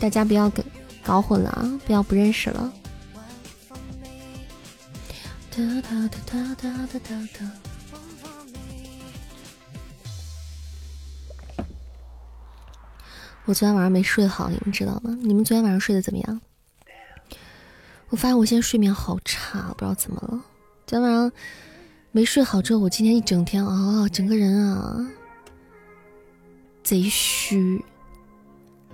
大家不要搞搞混了啊，不要不认识了。我昨天晚上没睡好，你们知道吗？你们昨天晚上睡得怎么样？我发现我现在睡眠好差，不知道怎么了。昨天晚上没睡好之后，我今天一整天啊，整个人啊。贼虚，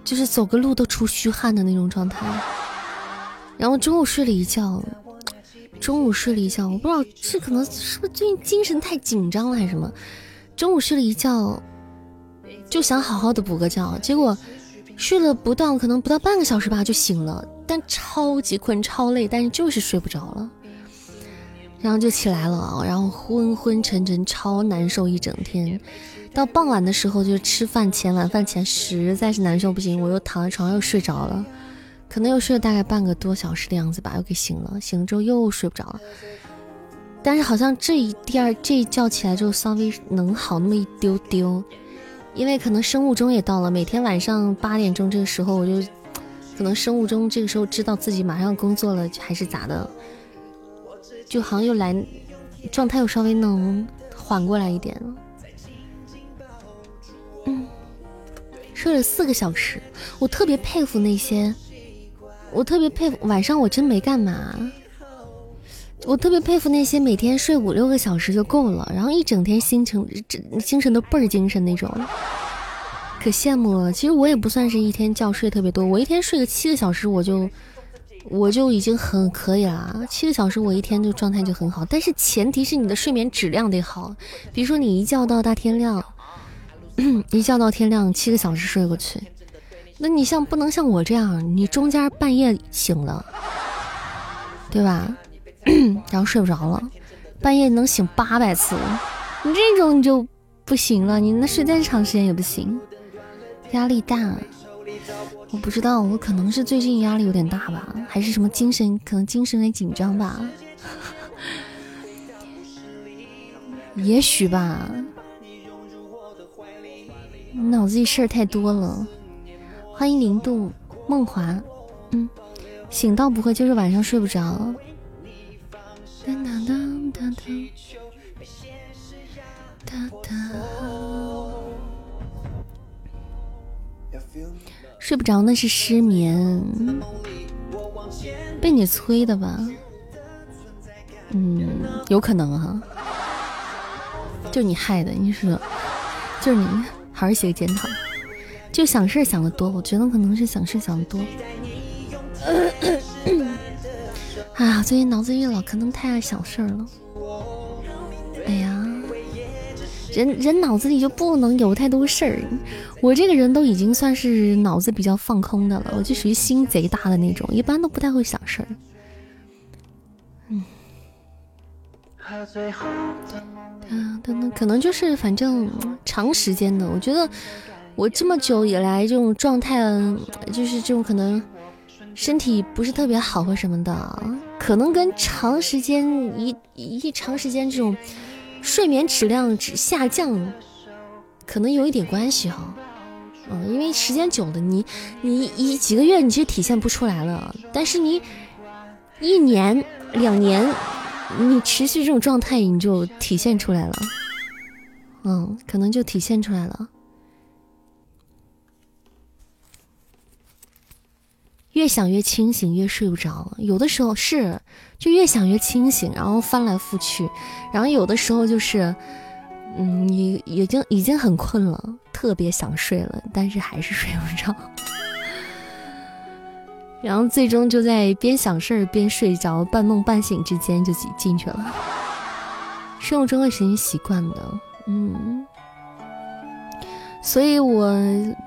就是走个路都出虚汗的那种状态。然后中午睡了一觉，中午睡了一觉，我不知道是可能是不是最近精神太紧张了还是什么。中午睡了一觉，就想好好的补个觉，结果睡了不到可能不到半个小时吧就醒了，但超级困超累，但是就是睡不着了，然后就起来了，然后昏昏沉沉超难受一整天，到傍晚的时候就吃饭前晚饭前实在是难受不行，我又躺在床上又睡着了，可能又睡了大概半个多小时的样子吧，又给醒了，醒了之后又睡不着了。但是好像这一第二这一觉起来就稍微能好那么一丢丢，因为可能生物钟也到了，每天晚上八点钟这个时候我就，可能生物钟这个时候知道自己马上要工作了还是咋的，就好像又来状态又稍微能缓过来一点了。嗯，睡了四个小时，我特别佩服那些，我特别佩服晚上我真没干嘛。我特别佩服那些每天睡五六个小时就够了，然后一整天心情精神都倍儿精神那种，可羡慕了。其实我也不算是一天觉睡特别多，我一天睡个七个小时我就我就已经很可以了。七个小时我一天就状态就很好，但是前提是你的睡眠质量得好。比如说你一觉到大天亮，一觉到天亮七个小时睡过去，那你像不能像我这样，你中间半夜醒了，对吧？然后睡不着了，半夜能醒八百次，你这种你就不行了，你那睡再长时间也不行，压力大。我不知道，我可能是最近压力有点大吧，还是什么精神，可能精神有点紧张吧，也许吧，脑子里事儿太多了。欢迎零度梦华，嗯，醒到不会，就是晚上睡不着。睡不着那是失眠，被你催的吧？嗯，有可能哈，就你害的。你说，就是你，好好写个检讨。就想事想的多，我觉得可能是想事想的多。啊，最近脑子里老可能太爱想事儿了。哎呀，人人脑子里就不能有太多事儿。我这个人都已经算是脑子比较放空的了，我就属于心贼大的那种，一般都不太会想事儿。嗯，等等可能就是反正长时间的，我觉得我这么久以来这种状态，就是这种可能身体不是特别好或什么的，可能跟长时间一一长时间这种睡眠质量只下降，可能有一点关系哈。嗯，因为时间久了，你你一几个月你其实体现不出来了，但是你一年两年，你持续这种状态，你就体现出来了。嗯，可能就体现出来了。越想越清醒，越睡不着。有的时候是，就越想越清醒，然后翻来覆去，然后有的时候就是。嗯，你已经已经很困了，特别想睡了，但是还是睡不着，然后最终就在边想事儿边睡着、半梦半醒之间就进进去了。生活中会形成习惯的，嗯，所以我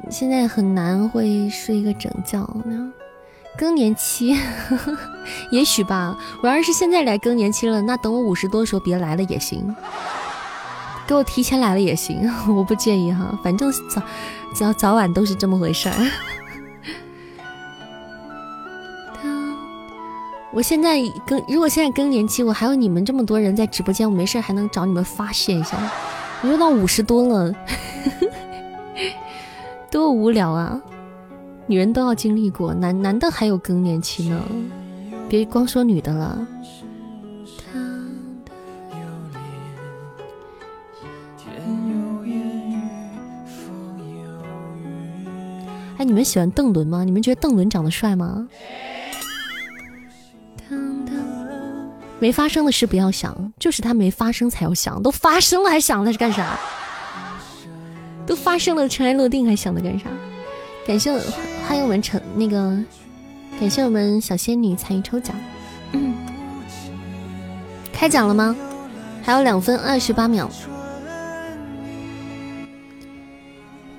现在很难会睡一个整觉呢。更年期，也许吧。我要是现在来更年期了，那等我五十多的时候别来了也行。给我提前来了也行，我不介意哈，反正早早早晚都是这么回事儿。我现在更，如果现在更年期，我还有你们这么多人在直播间，我没事还能找你们发泄一下。我都到五十多了，多无聊啊！女人都要经历过，男男的还有更年期呢，别光说女的了。哎，你们喜欢邓伦吗？你们觉得邓伦长得帅吗？没发生的事不要想，就是他没发生才要想，都发生了还想那是干啥？都发生了尘埃落定还想着干啥？感谢我，欢迎我们成那个，感谢我们小仙女参与抽奖。嗯开奖了吗？还有两分二十八秒。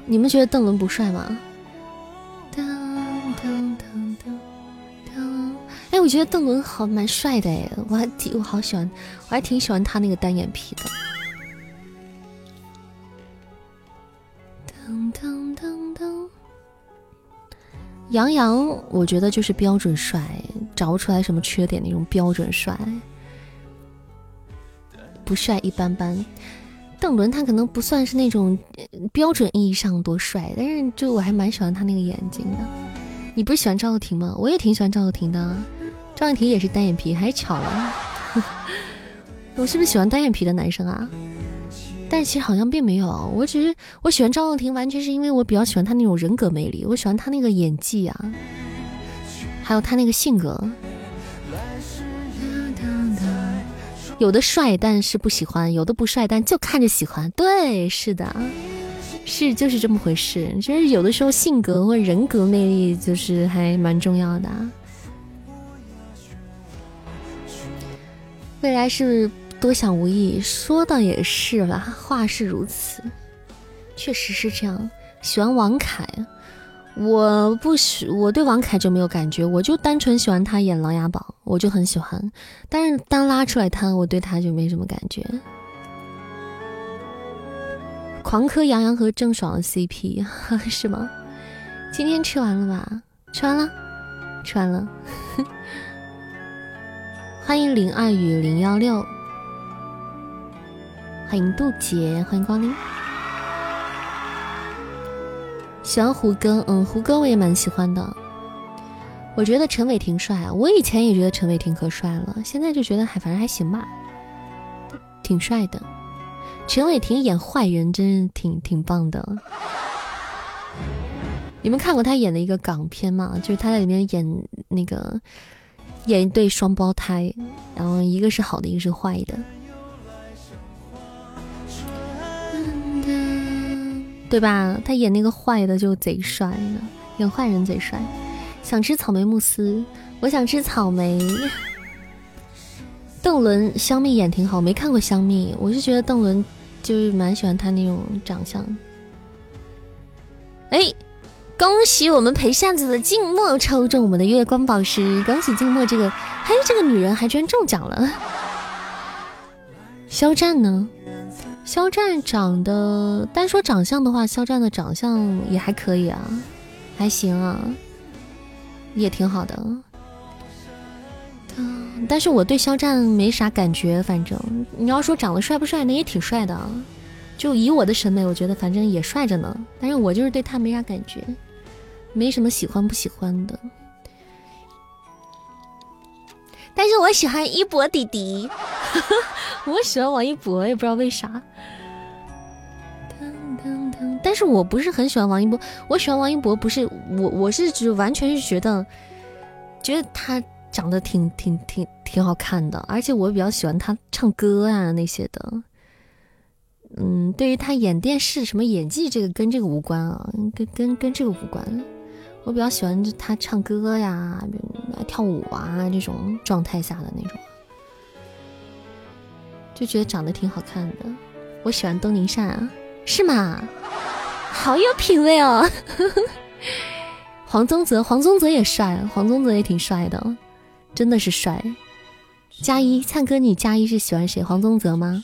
你们觉得邓伦不帅吗？噔噔噔噔噔。哎，我觉得邓伦好蛮帅的哎，我还挺我好喜欢，我还挺喜欢他那个单眼皮的。噔噔噔。杨洋，我觉得就是标准帅，找不出来什么缺点那种标准帅，不帅一般般。邓伦他可能不算是那种标准意义上多帅，但是就我还蛮喜欢他那个眼睛的。你不是喜欢赵又廷吗？我也挺喜欢赵又廷的。赵又廷也是单眼皮，还巧了。我是不是喜欢单眼皮的男生啊？但其实好像并没有，我只是我喜欢赵又廷，完全是因为我比较喜欢他那种人格魅力，我喜欢他那个演技啊，还有他那个性格。有的帅，但是不喜欢；有的不帅，但就看着喜欢。对，是的，是就是这么回事。就是有的时候性格或人格魅力就是还蛮重要的。未来是多想无益，说的也是吧，话是如此，确实是这样。喜欢王凯。我不喜，我对王凯就没有感觉，我就单纯喜欢他演《琅琊榜》，我就很喜欢。但是单拉出来他，我对他就没什么感觉。狂磕杨洋和郑爽的 CP 是吗？今天吃完了吧？吃完了，吃完了。欢迎零二与零幺六，欢迎杜杰，欢迎光临。喜欢胡歌，嗯，胡歌我也蛮喜欢的。我觉得陈伟霆帅啊，我以前也觉得陈伟霆可帅了，现在就觉得还反正还行吧，挺帅的。陈伟霆演坏人真是挺挺棒的。你们看过他演的一个港片吗？就是他在里面演那个演一对双胞胎，然后一个是好的，一个是坏的。对吧？他演那个坏的就贼帅呢，演坏人贼帅。想吃草莓慕斯，我想吃草莓。邓伦香蜜演挺好，没看过香蜜，我是觉得邓伦就是蛮喜欢他那种长相。哎，恭喜我们陪扇子的静默抽中我们的月光宝石，恭喜静默这个，嘿这个女人还居然中奖了。肖战呢？肖战长得单说长相的话，肖战的长相也还可以啊，还行啊，也挺好的。但是我对肖战没啥感觉，反正你要说长得帅不帅，那也挺帅的。就以我的审美，我觉得反正也帅着呢。但是我就是对他没啥感觉，没什么喜欢不喜欢的。但是我喜欢一博弟弟，我喜欢王一博，也不知道为啥。但是我不是很喜欢王一博，我喜欢王一博不是我，我是只完全是觉得，觉得他长得挺挺挺挺好看的，而且我比较喜欢他唱歌啊那些的。嗯，对于他演电视什么演技，这个跟这个无关啊，跟跟跟这个无关。我比较喜欢他唱歌呀、跳舞啊这种状态下的那种，就觉得长得挺好看的。我喜欢东宁善啊，是吗？好有品味哦。黄宗泽，黄宗泽也帅，黄宗泽也挺帅的，真的是帅。佳一，灿哥，你佳一是喜欢谁？黄宗泽吗？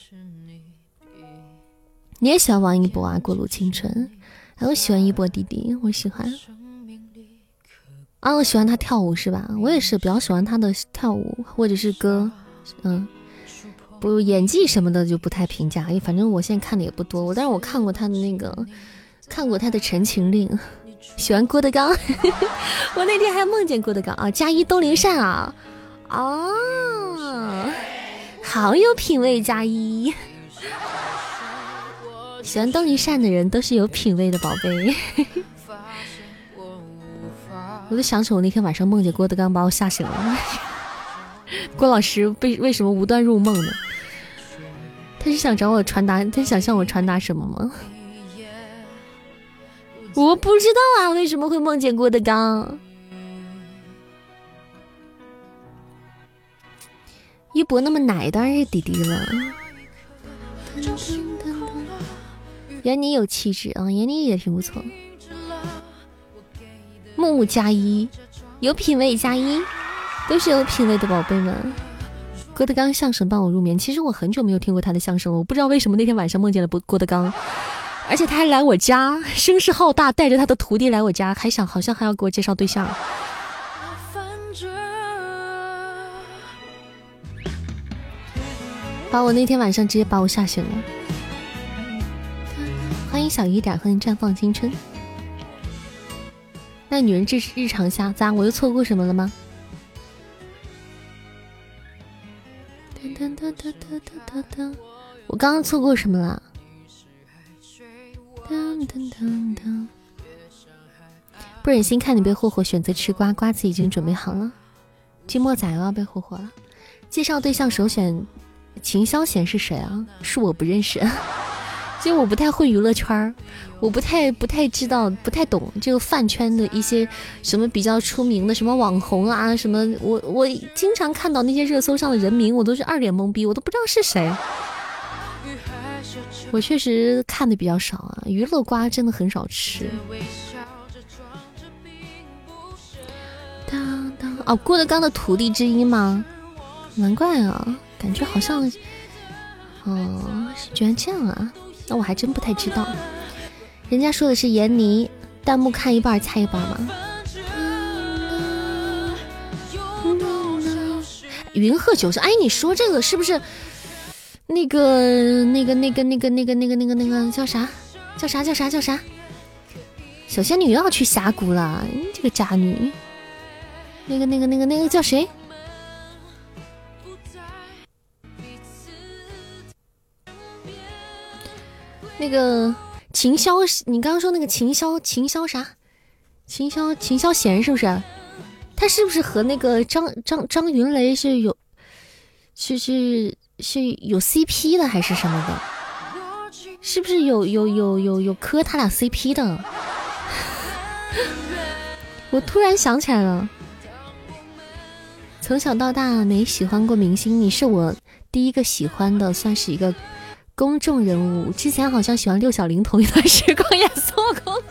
你也喜欢王一博啊？过路青春，还有喜欢一博弟弟，我喜欢。啊，我喜欢他跳舞是吧？我也是比较喜欢他的跳舞或者是歌，嗯，不演技什么的就不太评价，因为反正我现在看的也不多。我但是我看过他的那个，看过他的《陈情令》，喜欢郭德纲。我那天还梦见郭德纲啊，加一东林善啊，哦，好有品味，加一。喜欢东林善的人都是有品味的宝贝。我就想起我那天晚上梦见郭德纲把我吓醒了。郭老师为为什么无端入梦呢？他是想找我传达，他想向我传达什么吗？我不知道啊，为什么会梦见郭德纲？一博那么奶，当然是弟弟了。闫妮有气质啊，闫妮也挺不错。木木加一，有品味加一。都是有品味的宝贝们。郭德纲相声伴我入眠，其实我很久没有听过他的相声了，我不知道为什么那天晚上梦见了郭郭德纲，而且他还来我家，声势浩大，带着他的徒弟来我家，还想好像还要给我介绍对象。把我那天晚上直接把我吓醒了。欢迎小雨点欢迎绽放青春。那女人这是日常下咋？我又错过什么了吗？我刚刚错过什么了？不忍心看你被霍霍，选择吃瓜，瓜子已经准备好了。寂寞仔又要被霍霍了。介绍对象首选。秦霄贤是谁啊？是我不认识，其实我不太会娱乐圈儿，我不太不太知道，不太懂这个饭圈的一些什么比较出名的什么网红啊，什么我我经常看到那些热搜上的人名，我都是二脸懵逼，我都不知道是谁。我确实看的比较少啊，娱乐瓜真的很少吃。当当哦，郭德纲的徒弟之一吗？难怪啊。感觉好像，哦，居然这样啊！那我还真不太知道。人家说的是闫妮，弹幕看一半猜一半吗？云鹤九是，哎，你说这个是不是那个那个那个那个那个那个那个那个叫啥？叫啥？叫啥？叫啥？小仙女又要去峡谷了，你这个渣女！那个那个那个那个叫谁？那个秦霄，你刚刚说那个秦霄，秦霄啥？秦霄，秦霄贤是不是？他是不是和那个张张张云雷是有，是是是有 CP 的还是什么的？是不是有有有有有磕他俩 CP 的？我突然想起来了，从小到大没喜欢过明星，你是我第一个喜欢的，算是一个。公众人物之前好像喜欢六小龄童一段时光也做过。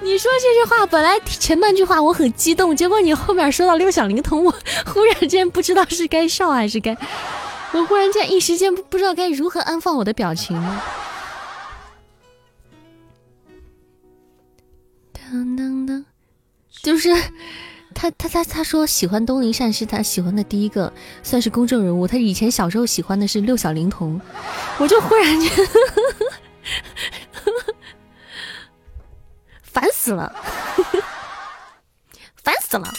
你说这句话本来前半句话我很激动，结果你后面说到六小龄童，我忽然间不知道是该笑还是该，我忽然间一时间不不知道该如何安放我的表情。当当当，就是。他他他他说喜欢东林善是他喜欢的第一个算是公众人物。他以前小时候喜欢的是六小龄童，我就忽然间烦死了，烦死了。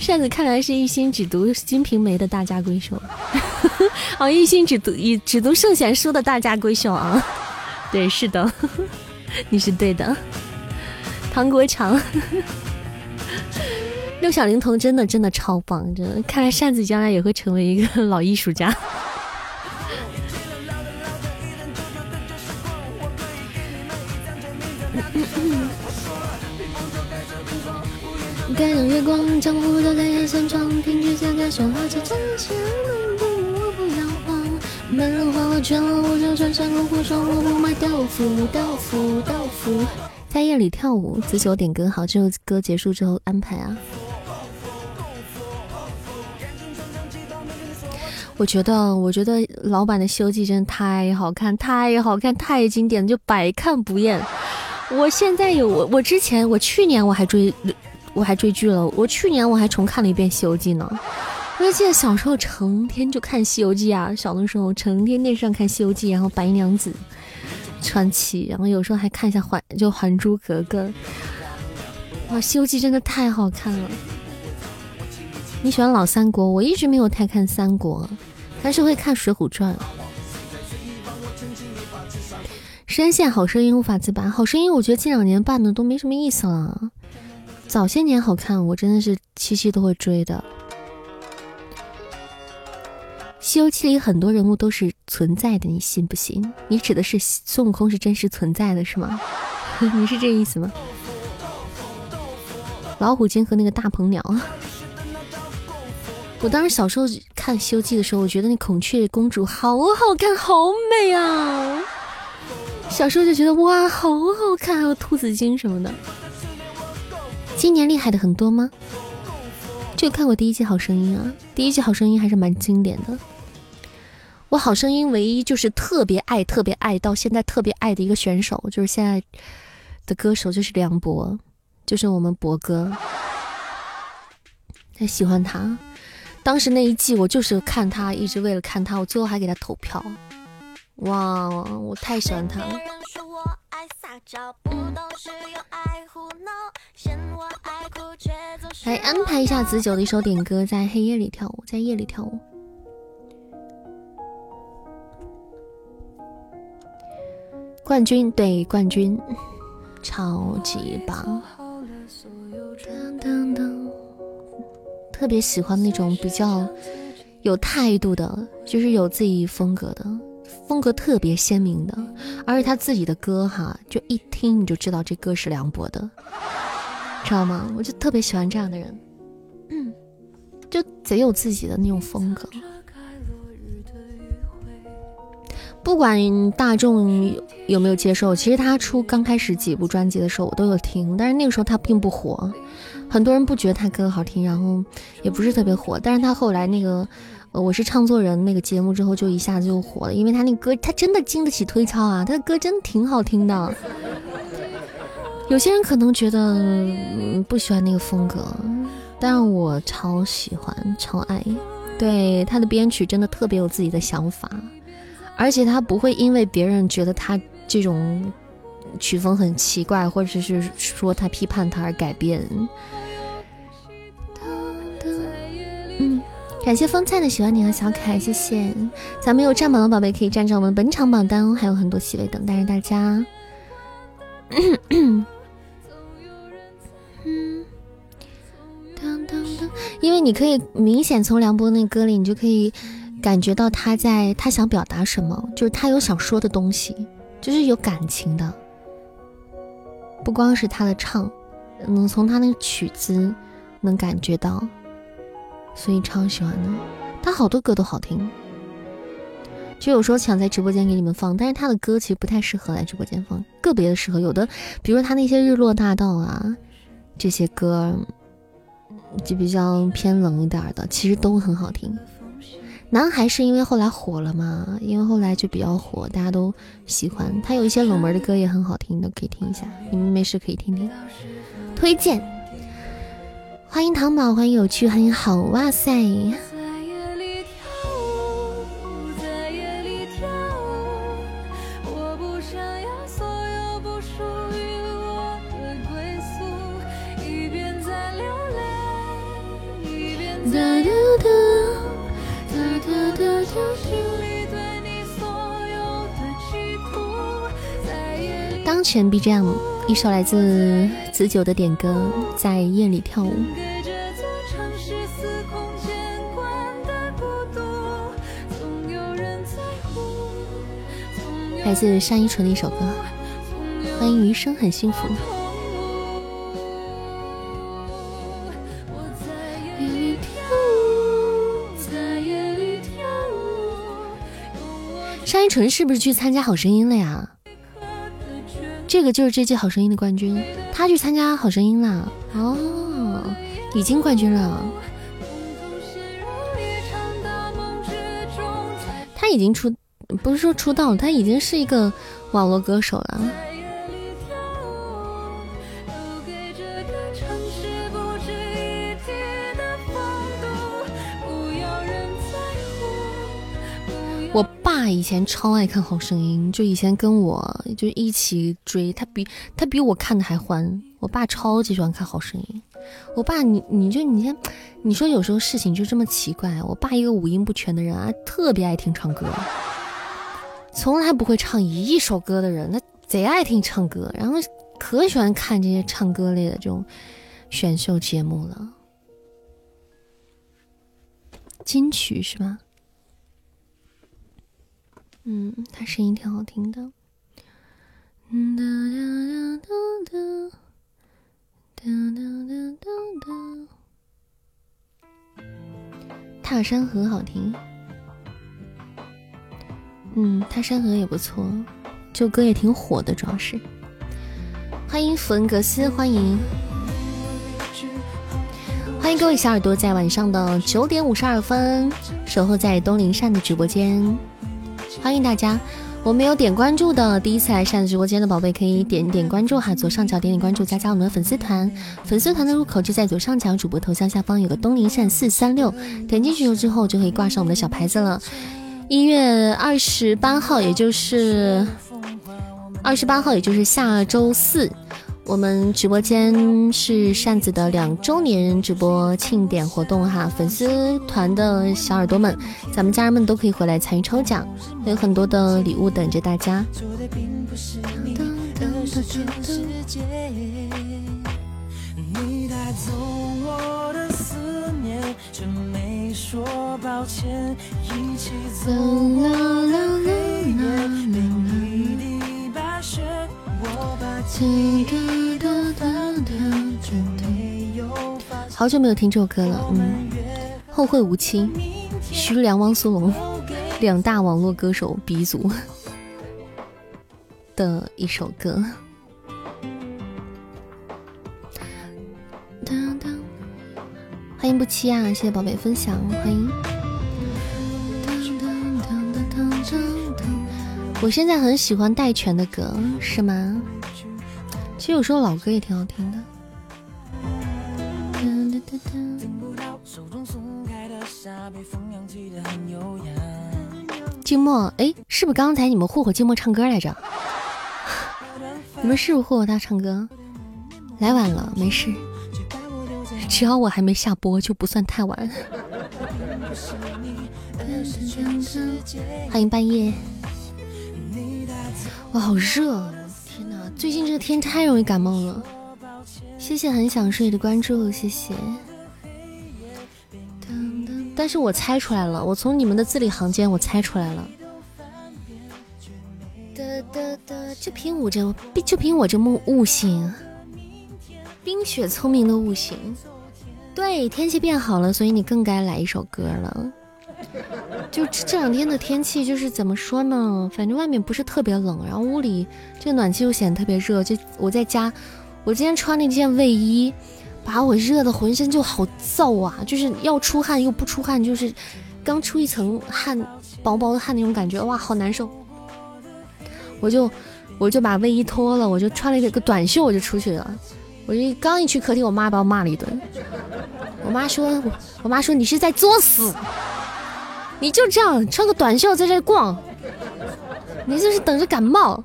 扇子看来是一心只读《金瓶梅》的大家闺秀，哦，一心只读一只读圣贤书的大家闺秀啊。对，是的，你是对的。唐国强，六小龄童真的真的超棒，真的。看来扇子将来也会成为一个老艺术家。盖上月光，江湖都在夜深窗，凭据下个说好几真情，我不要慌。没人花我，就穿山路虎闯，我不买豆腐，豆腐，豆腐。在夜里跳舞，子九点歌好，这首歌结束之后安排啊。我觉得，我觉得老版的《西游记》真的太好看，太好看，太经典了，就百看不厌。我现在有我，我之前我去年我还追，我还追剧了。我去年我还重看了一遍《西游记》呢。我记得小时候成天就看《西游记》啊，小的时候成天电视上看《西游记》，然后白娘子。传奇，然后有时候还看一下《还就还珠格格》。哇，《西游记》真的太好看了。你喜欢老三国？我一直没有太看三国，但是会看《水浒传》。深陷好声音无法自拔，好声音我觉得近两年办的都没什么意思了。早些年好看，我真的是期期都会追的。《西游记》里很多人物都是存在的，你信不信？你指的是孙悟空是真实存在的，是吗？你是这意思吗？老虎精和那个大鹏鸟，我当时小时候看《西游记》的时候，我觉得那孔雀公主好好看，好美啊！小时候就觉得哇，好好看，还有兔子精什么的。今年厉害的很多吗？就看过第一季《好声音》啊，第一季《好声音》还是蛮经典的。我《好声音》唯一就是特别爱、特别爱到现在特别爱的一个选手，就是现在的歌手，就是梁博，就是我们博哥，太喜欢他。当时那一季我就是看他，一直为了看他，我最后还给他投票。哇，我太喜欢他了。来安排一下子九的一首点歌，在黑夜里跳舞，在夜里跳舞。冠军对冠军，超级棒！特别喜欢那种比较有态度的，就是有自己风格的。风格特别鲜明的，而且他自己的歌哈，就一听你就知道这歌是梁博的，知道吗？我就特别喜欢这样的人，嗯，就贼有自己的那种风格。不管大众有没有接受，其实他出刚开始几部专辑的时候，我都有听，但是那个时候他并不火，很多人不觉得他歌好听，然后也不是特别火。但是他后来那个。呃，我是唱作人那个节目之后就一下子就火了，因为他那歌他真的经得起推敲啊，他的歌真的挺好听的。有些人可能觉得不喜欢那个风格，但我超喜欢超爱。对他的编曲真的特别有自己的想法，而且他不会因为别人觉得他这种曲风很奇怪，或者是说他批判他而改变。嗯。感谢风菜的喜欢你和小可爱，谢谢。咱们有占榜的宝贝可以占着我们本场榜单哦，还有很多席位等待着大家。嗯因为你可以明显从梁博那歌里，你就可以感觉到他在他想表达什么，就是他有想说的东西，就是有感情的。不光是他的唱，能从他那个曲子能感觉到。所以超喜欢的，他好多歌都好听，就有时候想在直播间给你们放，但是他的歌其实不太适合来直播间放，个别的适合，有的比如他那些日落大道啊这些歌，就比较偏冷一点的，其实都很好听。男孩是因为后来火了嘛，因为后来就比较火，大家都喜欢他有一些冷门的歌也很好听，都可以听一下，你们没事可以听听，推荐。欢迎糖宝，欢迎有趣，欢迎好，哇塞！当前 BGM 一首来自子九的点歌，在夜里跳舞。来自单依纯的一首歌，欢迎余生很幸福。单纯是不是去参加好声音了呀？这个就是这届好声音的冠军，他去参加好声音了哦，已经冠军了，他已经出。不是说出道了，他已经是一个网络歌手了。爸以前超爱看《好声音》，就以前跟我就一起追，他比他比我看的还欢。我爸超级喜欢看《好声音》。我爸，你你就你先，你说有时候事情就这么奇怪。我爸一个五音不全的人啊，特别爱听唱歌。从来不会唱一首歌的人，他贼爱听唱歌，然后可喜欢看这些唱歌类的这种选秀节目了。金曲是吧？嗯，他声音挺好听的。哒哒哒哒哒哒哒哒哒踏山河好听。嗯，他山河也不错，这首歌也挺火的，主要是。欢迎弗恩格斯，欢迎。欢迎各位小耳朵在晚上的九点五十二分守候在东林善的直播间，欢迎大家。我没有点关注的，第一次来善直播间的宝贝可以点点关注哈，左上角点点关注，加加我们的粉丝团。粉丝团的入口就在左上角主播头像下方有个东林善四三六，点进去之后就可以挂上我们的小牌子了。一月二十八号，也就是二十八号，也就是下周四。我们直播间是扇子的两周年直播庆典活动哈，粉丝团的小耳朵们，咱们家人们都可以回来参与抽奖，有很多的礼物等着大家。好久没有听这首歌了，嗯，后会无期，徐良、汪苏泷两大网络歌手鼻祖 的一首歌。欢迎不期啊，谢谢宝贝分享，欢迎。我现在很喜欢戴荃的歌，是吗？其实有时候老歌也挺好听的。静默，哎，是不是刚才你们霍霍静默唱歌来着？你们是不是霍霍他唱歌？来晚了，没事，只要我还没下播，就不算太晚。欢迎半夜。哇，好热！最近这个天太容易感冒了，谢谢很想睡的关注，谢谢。但是我猜出来了，我从你们的字里行间我猜出来了。就凭我这，就凭我这木悟性，冰雪聪明的悟性。对，天气变好了，所以你更该来一首歌了。就这两天的天气，就是怎么说呢？反正外面不是特别冷，然后屋里这个暖气又显得特别热。就我在家，我今天穿了一件卫衣，把我热的浑身就好燥啊！就是要出汗又不出汗，就是刚出一层汗，薄薄的汗那种感觉，哇，好难受。我就我就把卫衣脱了，我就穿了一个短袖，我就出去了。我一刚一去客厅，我妈把我骂了一顿。我妈说，我妈说你是在作死。你就这样穿个短袖在这逛，你这是等着感冒。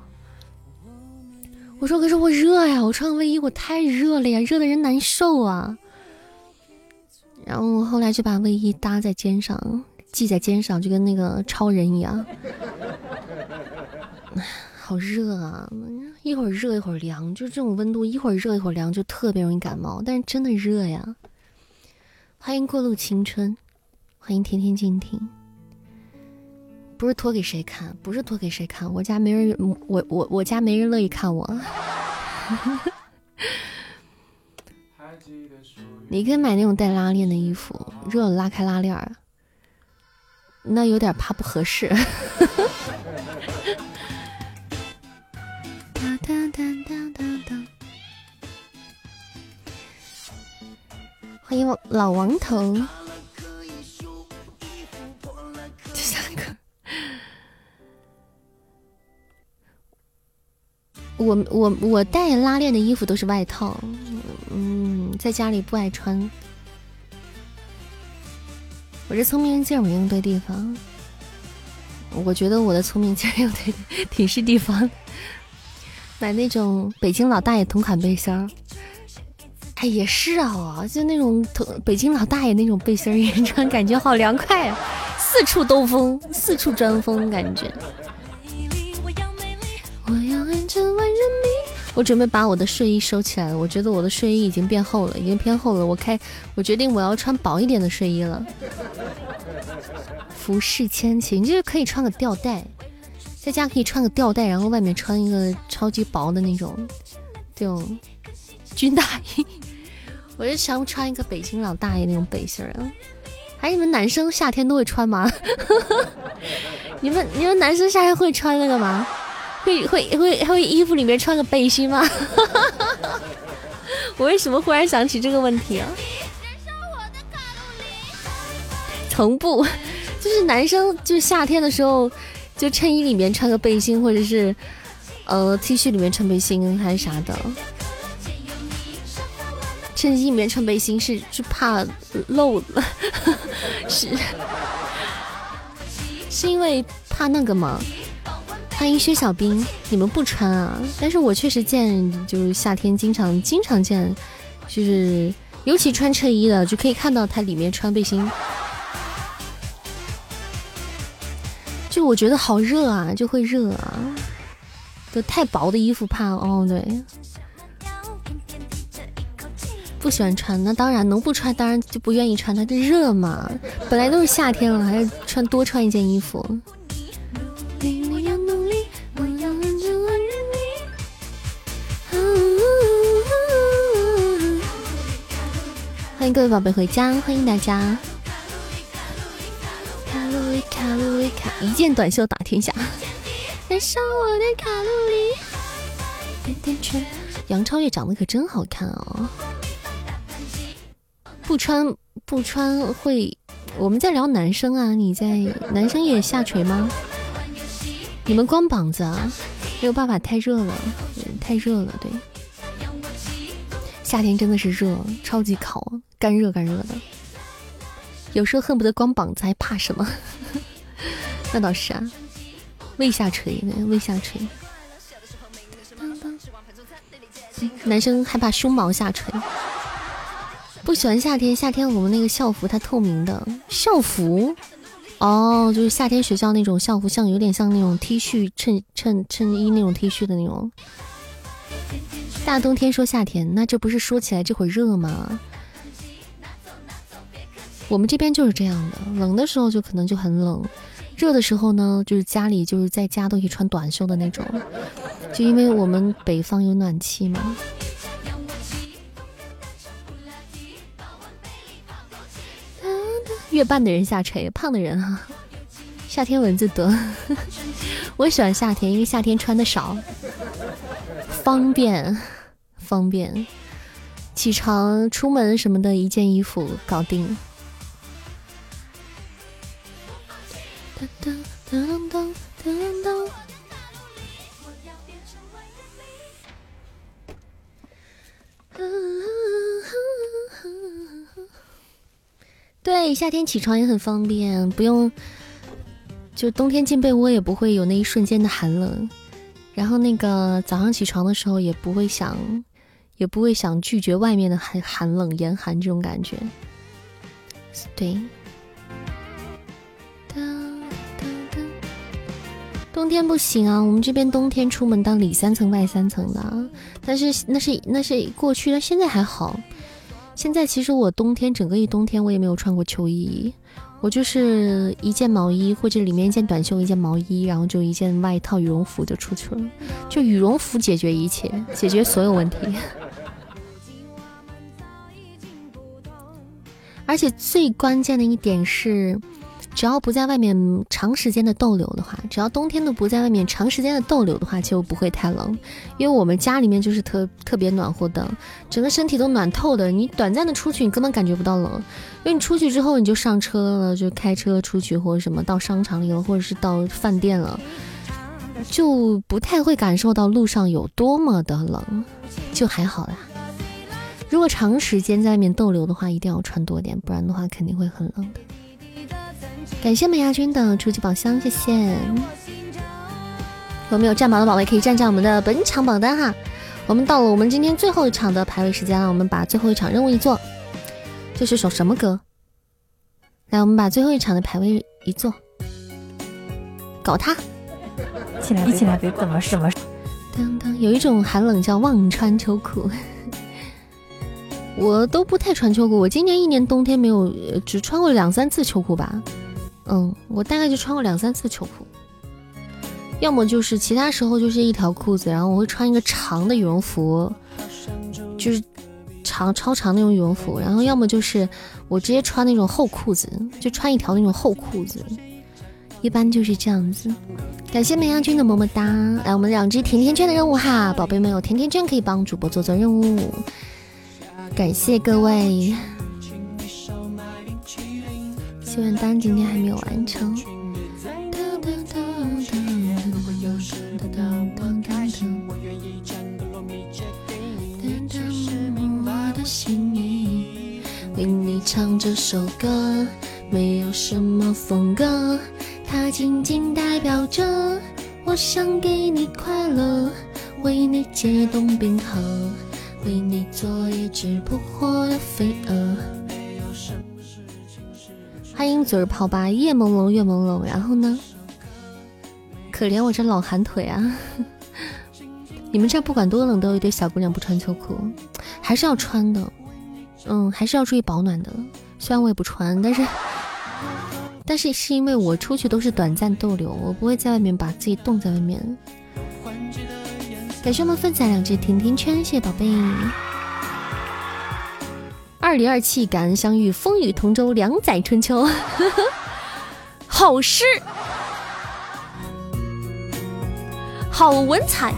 我说可是我热呀，我穿个卫衣我太热了呀，热的人难受啊。然后我后来就把卫衣搭在肩上，系在肩上，就跟那个超人一样。好热啊，一会儿热一会儿凉，就这种温度，一会儿热一会儿凉，就特别容易感冒。但是真的热呀。欢迎过路青春，欢迎天天静听。不是托给谁看，不是托给谁看，我家没人，我我我家没人乐意看我。你可以买那种带拉链的衣服，热了拉开拉链儿，那有点怕不合适。欢迎老王头。我我我带拉链的衣服都是外套，嗯，在家里不爱穿。我这聪明劲儿没用对地方，我觉得我的聪明劲儿用对挺是地方。买那种北京老大爷同款背心儿，哎，也是啊，就那种同北京老大爷那种背心儿，一穿感觉好凉快，四处兜风，四处钻风，感觉。我准备把我的睡衣收起来了，我觉得我的睡衣已经变厚了，已经偏厚了。我开，我决定我要穿薄一点的睡衣了。服饰千奇，你就是可以穿个吊带，在家可以穿个吊带，然后外面穿一个超级薄的那种这种军大衣。我就想穿一个北京老大爷那种背心儿啊。哎，你们男生夏天都会穿吗？你们你们男生夏天会穿那个吗？会会会会衣服里面穿个背心吗？我为什么忽然想起这个问题啊？层布，就是男生就是夏天的时候，就衬衣里面穿个背心，或者是呃 T 恤里面穿背心还是啥的。衬衣里面穿背心是是怕漏，是是因为怕那个吗？欢迎薛小兵，你们不穿啊？但是我确实见，就是夏天经常经常见，就是尤其穿衬衣的，就可以看到他里面穿背心。就我觉得好热啊，就会热啊，就太薄的衣服怕哦，对。不喜欢穿，那当然能不穿，当然就不愿意穿。它就热嘛，本来都是夏天了，还是穿多穿一件衣服。欢迎各位宝贝回家，欢迎大家。卡路里，卡路里，卡，一件短袖打天下。燃烧我的卡路里。杨超越长得可真好看哦。不穿不穿会，我们在聊男生啊，你在男生也下垂吗？你们光膀子啊，没有办法，太热了，太热了，对。夏天真的是热，超级烤，干热干热的，有时候恨不得光膀子，还怕什么？那倒是啊，未下垂，未下垂。男生害怕胸毛下垂。不喜欢夏天，夏天我们那个校服它透明的校服，哦，就是夏天学校那种校服，像有点像那种 T 恤衬衬衬衣那种 T 恤的那种。大冬天说夏天，那这不是说起来这会儿热吗？我们这边就是这样的，冷的时候就可能就很冷，热的时候呢，就是家里就是在家都可以穿短袖的那种，就因为我们北方有暖气嘛。月半的人下垂，胖的人哈，夏天蚊子多。我喜欢夏天，因为夏天穿的少，方便，方便。起床、出门什么的，一件衣服搞定。噔噔噔噔噔噔对，夏天起床也很方便，不用，就冬天进被窝也不会有那一瞬间的寒冷，然后那个早上起床的时候也不会想，也不会想拒绝外面的寒寒冷严寒这种感觉。对，冬天不行啊，我们这边冬天出门当里三层外三层的，但是那是那是过去了，现在还好。现在其实我冬天整个一冬天我也没有穿过秋衣，我就是一件毛衣或者里面一件短袖一件毛衣，然后就一件外套羽绒服就出去了，就羽绒服解决一切，解决所有问题。而且最关键的一点是。只要不在外面长时间的逗留的话，只要冬天都不在外面长时间的逗留的话，就不会太冷。因为我们家里面就是特特别暖和的，整个身体都暖透的。你短暂的出去，你根本感觉不到冷，因为你出去之后你就上车了，就开车出去或者什么到商场里了，或者是到饭店了，就不太会感受到路上有多么的冷，就还好啦。如果长时间在外面逗留的话，一定要穿多点，不然的话肯定会很冷的。感谢美亚君的初级宝箱，谢谢。有没有占榜的宝贝可以占占我们的本场榜单哈？我们到了我们今天最后一场的排位时间了，我们把最后一场任务一做。这是首什么歌？来，我们把最后一场的排位一做，搞他！一起来，一起来，别怎么什么？当当，有一种寒冷叫忘穿秋裤。我都不太穿秋裤，我今年一年冬天没有，只穿过两三次秋裤吧。嗯，我大概就穿过两三次秋裤，要么就是其他时候就是一条裤子，然后我会穿一个长的羽绒服，就是长超长那种羽绒服，然后要么就是我直接穿那种厚裤子，就穿一条那种厚裤子，一般就是这样子。感谢美羊君的么么哒，来我们两只甜甜圈的任务哈，宝贝们有甜甜圈可以帮主播做做任务，感谢各位。心愿单今天还没有完成。为你唱这首歌，没有什么风格，它仅仅代表着我想给你快乐，为你解冻冰河，为你做一只扑火的飞蛾。欢迎嘴泡吧，夜朦胧月朦胧，然后呢？可怜我这老寒腿啊！你们这不管多冷，都有一堆小姑娘不穿秋裤，还是要穿的。嗯，还是要注意保暖的。虽然我也不穿，但是，但是是因为我出去都是短暂逗留，我不会在外面把自己冻在外面。感谢我们分享两只甜甜圈，谢谢宝贝。二零二七，感恩相遇，风雨同舟，两载春秋。好诗，好文采。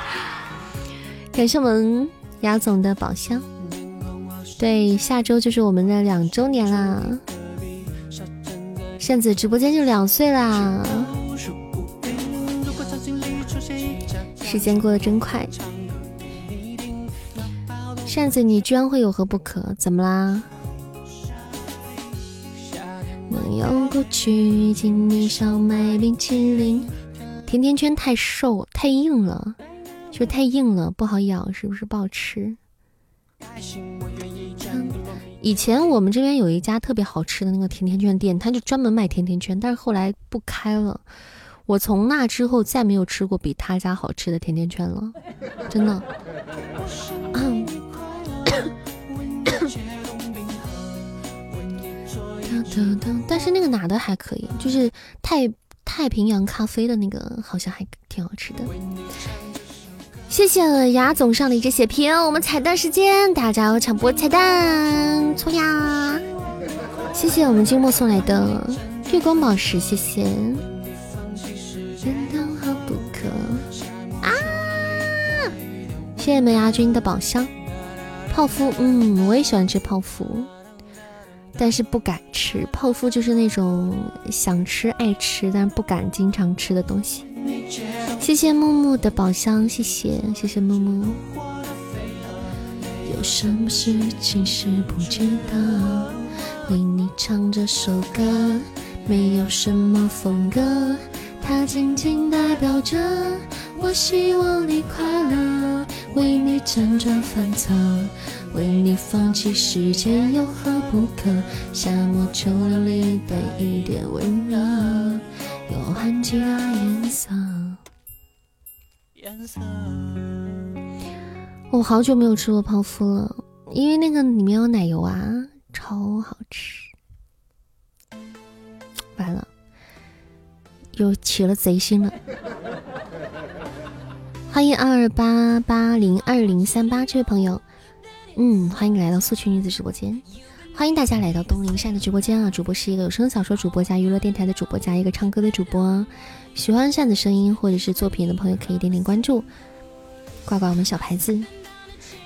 感谢我们雅总的宝箱。对，下周就是我们的两周年啦！扇子直播间就两岁啦，时间过得真快。扇子，你居然会有何不可？怎么啦？能用过去请你少买冰淇淋。甜甜圈太瘦太硬了，就太硬了，不好咬，是不是不好吃？以前我们这边有一家特别好吃的那个甜甜圈店，他就专门卖甜甜圈，但是后来不开了。我从那之后再没有吃过比他家好吃的甜甜圈了，真的。但是那个哪的还可以，就是太太平洋咖啡的那个好像还挺好吃的。谢谢雅总上的一只血瓶，我们彩蛋时间，大家要抢播彩蛋，冲呀！谢谢我们金墨送来的月光宝石，谢谢。啊！谢谢门牙君的宝箱，泡芙，嗯，我也喜欢吃泡芙，但是不敢吃。泡芙就是那种想吃爱吃，但是不敢经常吃的东西。谢谢木木的宝箱，谢谢谢谢木木。有什么事情是不知道？为你唱这首歌，没有什么风格，它仅仅代表着我希望你快乐。为你辗转反侧，为你放弃时间有何不可？夏末秋凉里带一点温热，有含其他颜色。我好久没有吃过泡芙了，因为那个里面有奶油啊，超好吃。完了，又起了贼心了。欢迎二八八零二零三八这位朋友，嗯，欢迎来到素裙女子直播间，欢迎大家来到东林善的直播间啊！主播是一个有声小说主播加娱乐电台的主播加一个唱歌的主播。喜欢扇子声音或者是作品的朋友，可以点点关注，挂挂我们小牌子。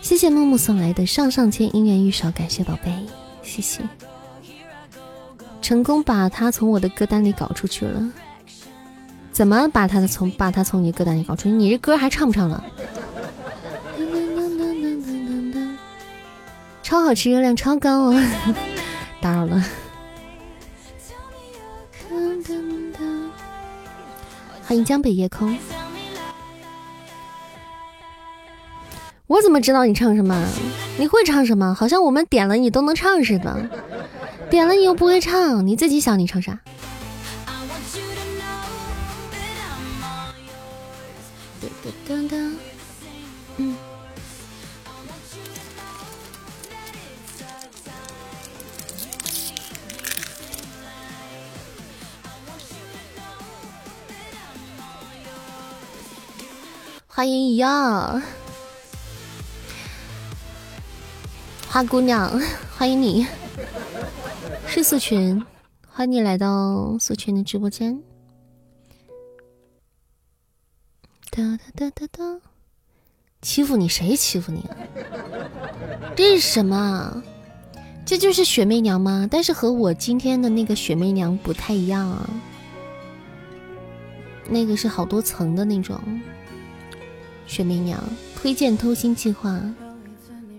谢谢木木送来的上上签姻缘玉手，感谢宝贝，谢谢。成功把他从我的歌单里搞出去了，怎么把他的从把他从你歌单里搞出？你这歌还唱不唱了？超好吃，热量超高哦！打扰了。欢迎江北夜空，我怎么知道你唱什么？你会唱什么？好像我们点了你都能唱似的，点了你又不会唱，你自己想你唱啥？欢迎一样，花姑娘，欢迎你，是素群，欢迎你来到素群的直播间。哒哒哒哒哒，欺负你谁欺负你啊？这是什么？这就是雪媚娘吗？但是和我今天的那个雪媚娘不太一样啊，那个是好多层的那种雪媚娘。推荐偷心计划，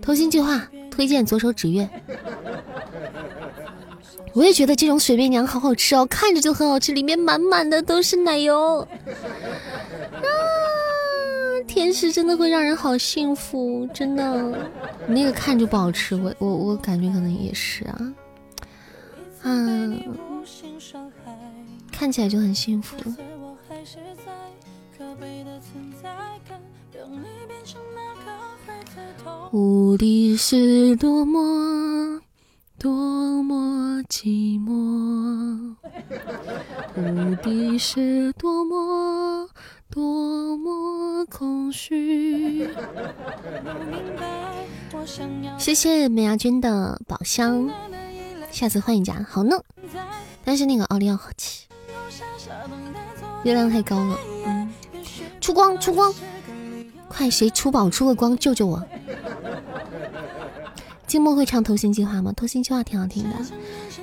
偷心计划推荐左手指月。我也觉得这种雪媚娘好好吃哦，看着就很好吃，里面满满的都是奶油。啊，甜食真的会让人好幸福，真的。那个看着不好吃，我我我感觉可能也是啊。啊，看起来就很幸福。无敌是多么。多么寂寞，无敌是多么多么空虚。谢谢美亚君的宝箱，下次换一家好呢。但是那个奥利奥好气，月亮太高了。嗯，出光出光，快谁出宝出个光救救我！静默会唱《偷心计划》吗？《偷心计划》挺好听的，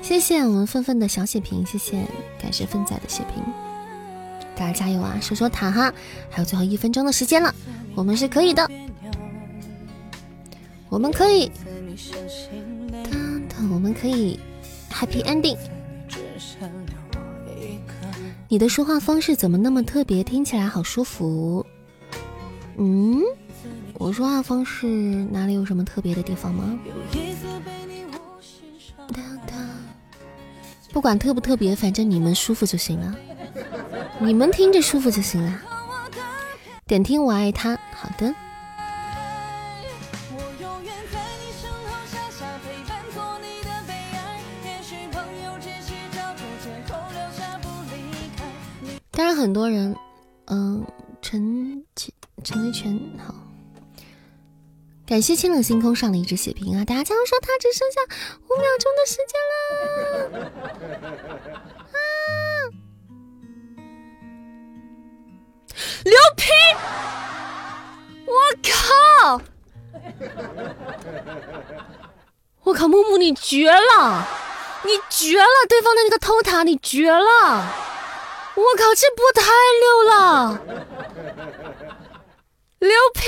谢谢我们愤愤的小血瓶，谢谢，感谢粪仔的血瓶，大家加油啊！守守塔哈，还有最后一分钟的时间了，我们是可以的，我们可以，我们可以 Happy Ending。你的说话方式怎么那么特别？听起来好舒服。嗯。我说话方式哪里有什么特别的地方吗？不管特不特别，反正你们舒服就行了，你们听着舒服就行了。点听我爱他，好的。当然很多人，嗯，陈陈陈维权好。感谢清冷星空上的一只血瓶啊！大家加油说他只剩下五秒钟的时间了啊！刘皮，我靠！我靠，木木你绝了！你绝了！对方的那个偷塔你绝了！我靠，这波太溜了！刘批。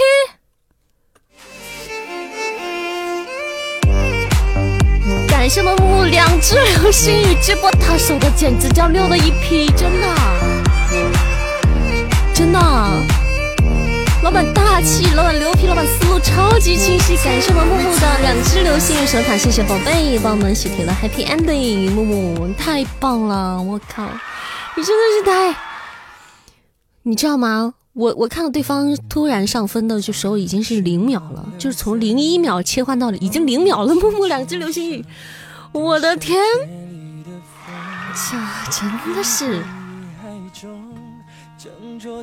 感谢木木两只流星雨，这波他手的简直叫六的一批，真的，真的，老板大气，老板牛皮，老板思路超级清晰。感谢我们木木的两只流星雨手卡，谢谢宝贝帮我们喜提了 Happy Ending，木木太棒了，我靠，你真的是太，你知道吗？我我看到对方突然上分的就时候已经是零秒了，就是从零一秒切换到了已经零秒了。木木两只流星雨，我的天，这真的是。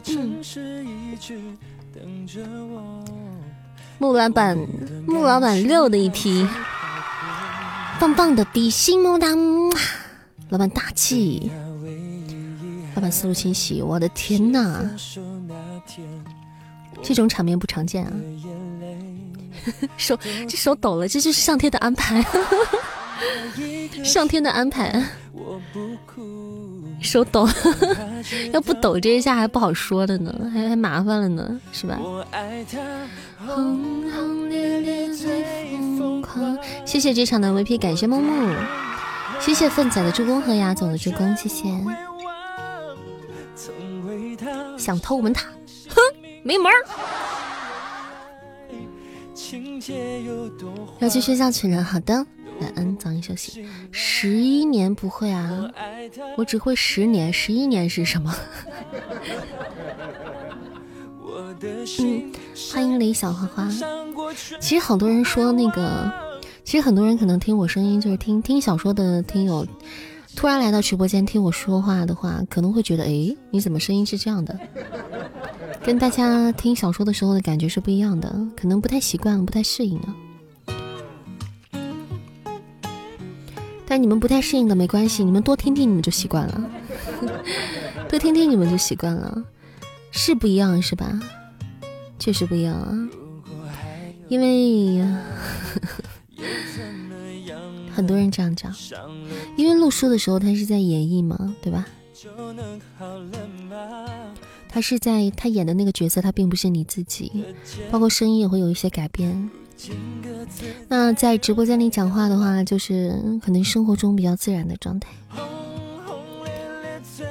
嗯木老板，木老板六的一批，棒棒的比心木哒，老板大气。老板思路清晰，我的天哪，这种场面不常见啊！手这手抖了，这就是上天的安排，上天的安排。手抖，要不抖这一下还不好说的呢，还还麻烦了呢，是吧？谢谢这场的 VP，感谢木木，谢谢粪仔的助攻和牙总的助攻，谢谢。想偷我们塔，哼，没门儿！要去睡觉去了，好的，晚安，早点休息。十一年不会啊，我只会十年，十一年是什么？嗯，欢迎李小花花。其实好多人说那个，其实很多人可能听我声音就是听听小说的听友。突然来到直播间听我说话的话，可能会觉得，哎，你怎么声音是这样的？跟大家听小说的时候的感觉是不一样的，可能不太习惯，不太适应啊。但你们不太适应的没关系，你们多听听，你们就习惯了。多听听，你们就习惯了，是不一样是吧？确实不一样啊，因为。很多人这样讲，因为录书的时候他是在演绎嘛，对吧？他是在他演的那个角色，他并不是你自己，包括声音也会有一些改变。那在直播间里讲话的话，就是可能生活中比较自然的状态。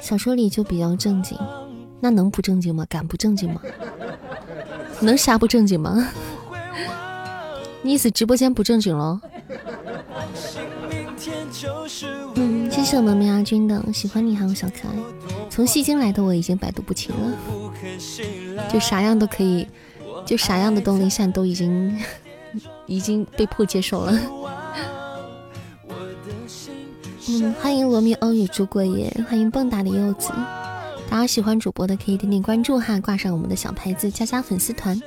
小说里就比较正经，那能不正经吗？敢不正经吗？能啥不正经吗？你意思直播间不正经喽？嗯，谢谢我们梅亚君的喜欢你，还有小可爱。从戏精来的我已经百毒不侵了，就啥样都可以，就啥样的动力现在都已经 已经被迫接受了。嗯，欢迎罗密欧与朱过夜，欢迎蹦跶的柚子。大家喜欢主播的可以点点关注哈，挂上我们的小牌子，加加粉丝团，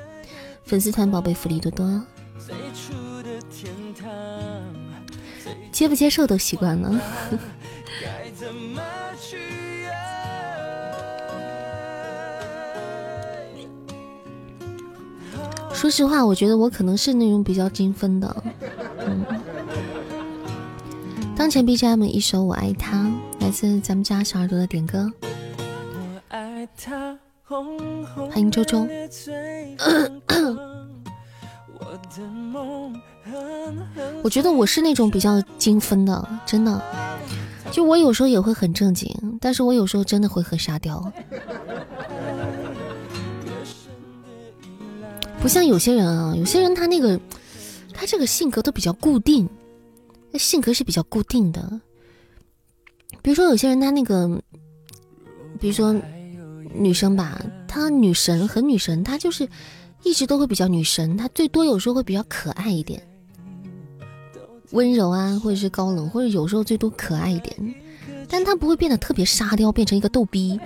粉丝团宝贝福利多多。接不接受都习惯了。说实话，我觉得我可能是那种比较精分的。嗯，当前 BGM 一首《我爱他》，来自咱们家小耳朵的点歌。欢迎周周。我觉得我是那种比较精分的，真的。就我有时候也会很正经，但是我有时候真的会很沙雕。不像有些人啊，有些人他那个他这个性格都比较固定，那性格是比较固定的。比如说有些人他那个，比如说女生吧，她女神很女神，她就是。一直都会比较女神，她最多有时候会比较可爱一点，温柔啊，或者是高冷，或者有时候最多可爱一点，但她不会变得特别沙雕，变成一个逗逼。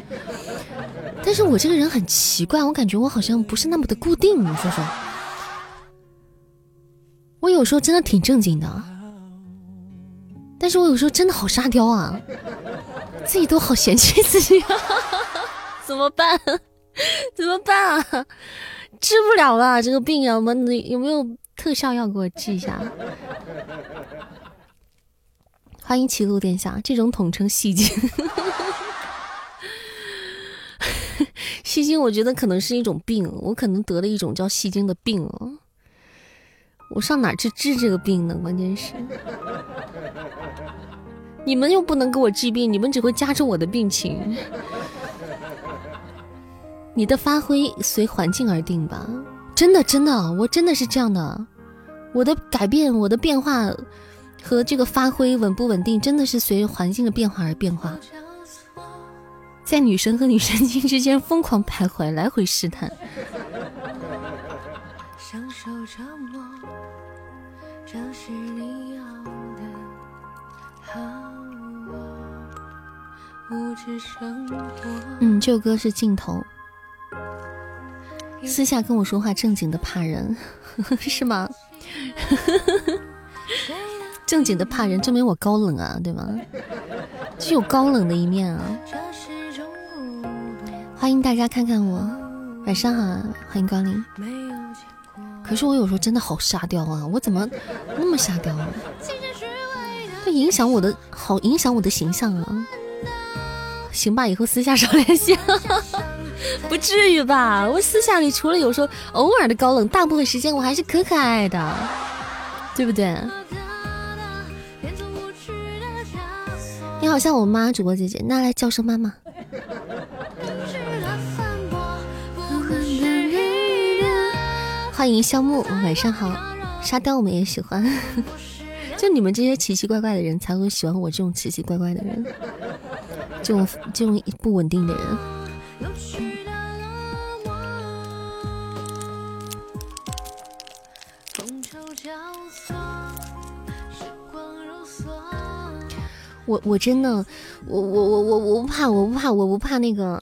但是我这个人很奇怪，我感觉我好像不是那么的固定，你说说，我有时候真的挺正经的，但是我有时候真的好沙雕啊，自己都好嫌弃自己，啊 怎么办？怎么办啊？治不了了，这个病啊，我们有没有特效药给我治一下？欢迎齐鲁殿下，这种统称戏精。戏精，我觉得可能是一种病，我可能得了一种叫戏精的病了。我上哪去治这个病呢？关键是，你们又不能给我治病，你们只会加重我的病情。你的发挥随环境而定吧，真的真的，我真的是这样的。我的改变，我的变化和这个发挥稳不稳定，真的是随环境的变化而变化。在女神和女神经之间疯狂徘徊，来回试探。嗯，这首歌是镜头。私下跟我说话正经的怕人，是吗？正经的怕人，证明我高冷啊，对吗？具有高冷的一面啊！欢迎大家看看我，晚上好，欢迎光临。可是我有时候真的好沙雕啊，我怎么那么沙雕啊？会影响我的好，影响我的形象啊！行吧，以后私下少联系。不至于吧？我私下里除了有时候偶尔的高冷，大部分时间我还是可可爱的，对不对？你好像我妈主播姐姐，那来叫声妈妈。欢迎肖木，晚上好。沙雕我们也喜欢，就你们这些奇奇怪怪的人才会喜欢我这种奇奇怪怪的人，这种这种不稳定的人。我我真的，我我我我我不怕，我不怕，我不怕那个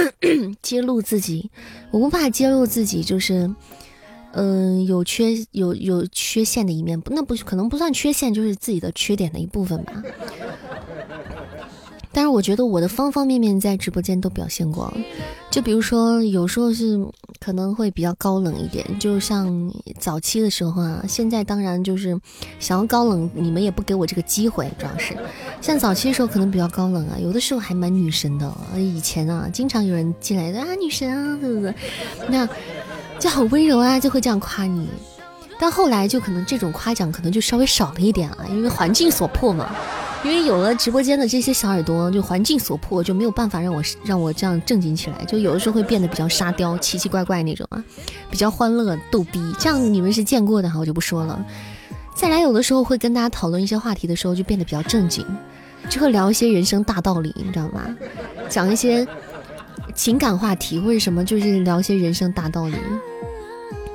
揭露自己，我不怕揭露自己，就是，嗯，有缺有有缺陷的一面，那不可能不算缺陷，就是自己的缺点的一部分吧。但是我觉得我的方方面面在直播间都表现过，就比如说有时候是可能会比较高冷一点，就像早期的时候啊。现在当然就是想要高冷，你们也不给我这个机会，主要是像早期的时候可能比较高冷啊，有的时候还蛮女神的。以前啊，经常有人进来的啊，女神啊，对不对？那就好温柔啊，就会这样夸你。但后来就可能这种夸奖可能就稍微少了一点啊，因为环境所迫嘛。因为有了直播间的这些小耳朵，就环境所迫，就没有办法让我让我这样正经起来，就有的时候会变得比较沙雕、奇奇怪怪那种啊，比较欢乐、逗逼。这样你们是见过的哈，我就不说了。再来，有的时候会跟大家讨论一些话题的时候，就变得比较正经，就会聊一些人生大道理，你知道吗？讲一些情感话题或者什么，就是聊一些人生大道理，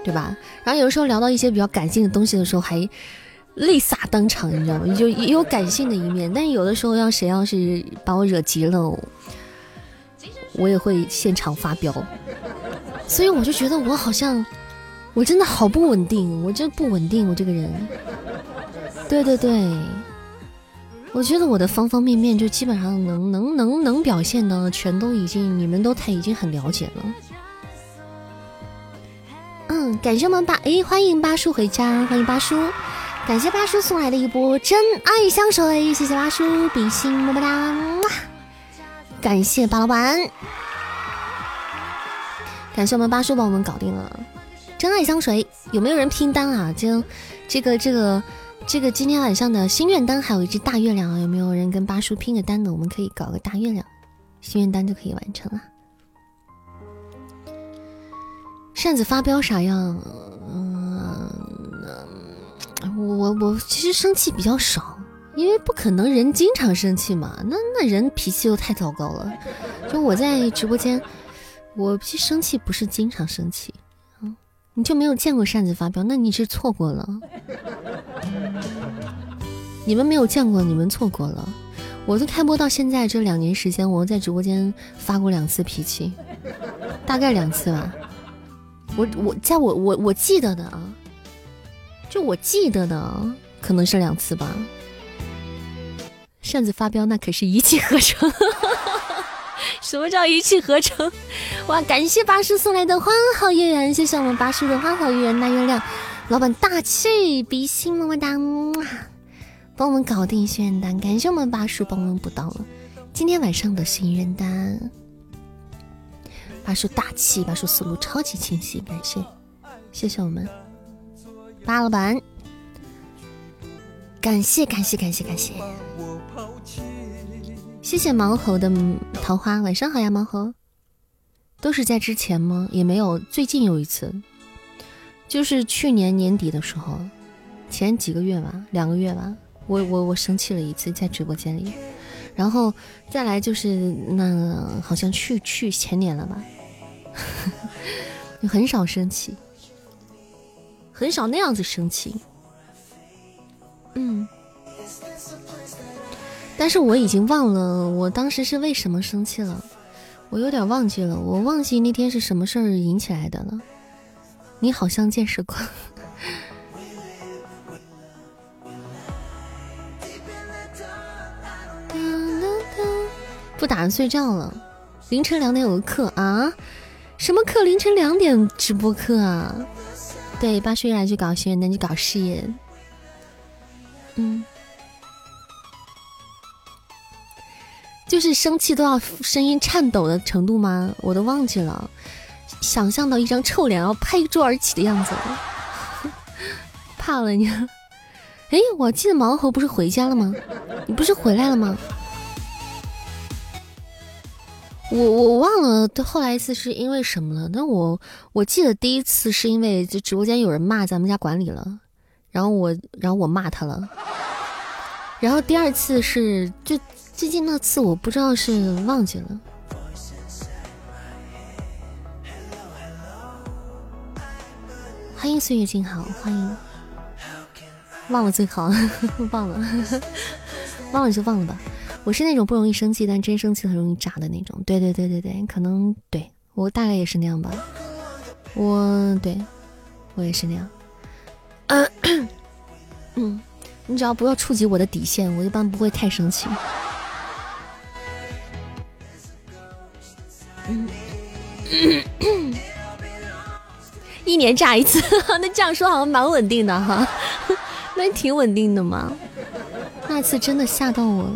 对吧？然后有时候聊到一些比较感性的东西的时候，还。泪洒当场，你知道吗？就也有感性的一面，但是有的时候要谁要是把我惹急了，我也会现场发飙。所以我就觉得我好像，我真的好不稳定，我真不稳定，我这个人。对对对，我觉得我的方方面面就基本上能能能能表现的，全都已经你们都太已经很了解了。嗯，感谢我们八哎，欢迎八叔回家，欢迎八叔。感谢八叔送来的一波真爱香水，谢谢八叔，比心么么哒！感谢八老板，感谢我们八叔帮我们搞定了真爱香水，有没有人拼单啊？就这个这个这个这个今天晚上的心愿单，还有一只大月亮啊！有没有人跟八叔拼个单的？我们可以搞个大月亮，心愿单就可以完成了。扇子发飙啥样？嗯我我其实生气比较少，因为不可能人经常生气嘛，那那人脾气又太糟糕了。就我在直播间，我其实生气不是经常生气，你就没有见过扇子发飙，那你是错过了。你们没有见过，你们错过了。我从开播到现在这两年时间，我在直播间发过两次脾气，大概两次吧。我我在我我我记得的啊。就我记得的，可能是两次吧。扇子发飙，那可是一气呵成。什么叫一气呵成？哇！感谢八叔送来的花好月圆，谢谢我们八叔的花好月圆大月亮。老板大气，比心么么哒，帮我们搞定心愿单。感谢我们八叔帮我们补到了今天晚上的心愿单。八叔大气，八叔思路超级清晰，感谢，谢谢我们。八老板，感谢感谢感谢感，谢谢谢毛猴的桃花，晚上好呀，毛猴，都是在之前吗？也没有，最近有一次，就是去年年底的时候，前几个月吧，两个月吧，我我我生气了一次在直播间里，然后再来就是那好像去去前年了吧，很少生气。很少那样子生气，嗯，但是我已经忘了我当时是为什么生气了，我有点忘记了，我忘记那天是什么事儿引起来的了。你好像见识过，不打算睡觉了，凌晨两点有个课啊？什么课？凌晨两点直播课啊？对，八岁来就搞学，那就搞事业。嗯，就是生气都要声音颤抖的程度吗？我都忘记了，想象到一张臭脸要拍桌而起的样子，怕了你。哎，我记得毛猴不是回家了吗？你不是回来了吗？我我忘了，后来一次是因为什么了？那我我记得第一次是因为就直播间有人骂咱们家管理了，然后我然后我骂他了，然后第二次是就最近那次我不知道是忘记了。欢迎岁月静好，欢迎，忘了最好，忘了，忘了就忘了吧。我是那种不容易生气，但真生气很容易炸的那种。对对对对对，可能对我大概也是那样吧。我对我也是那样。嗯，你只要不要触及我的底线，我一般不会太生气。一年炸一次，那这样说好像蛮稳定的哈，那挺稳定的嘛。那次真的吓到我了，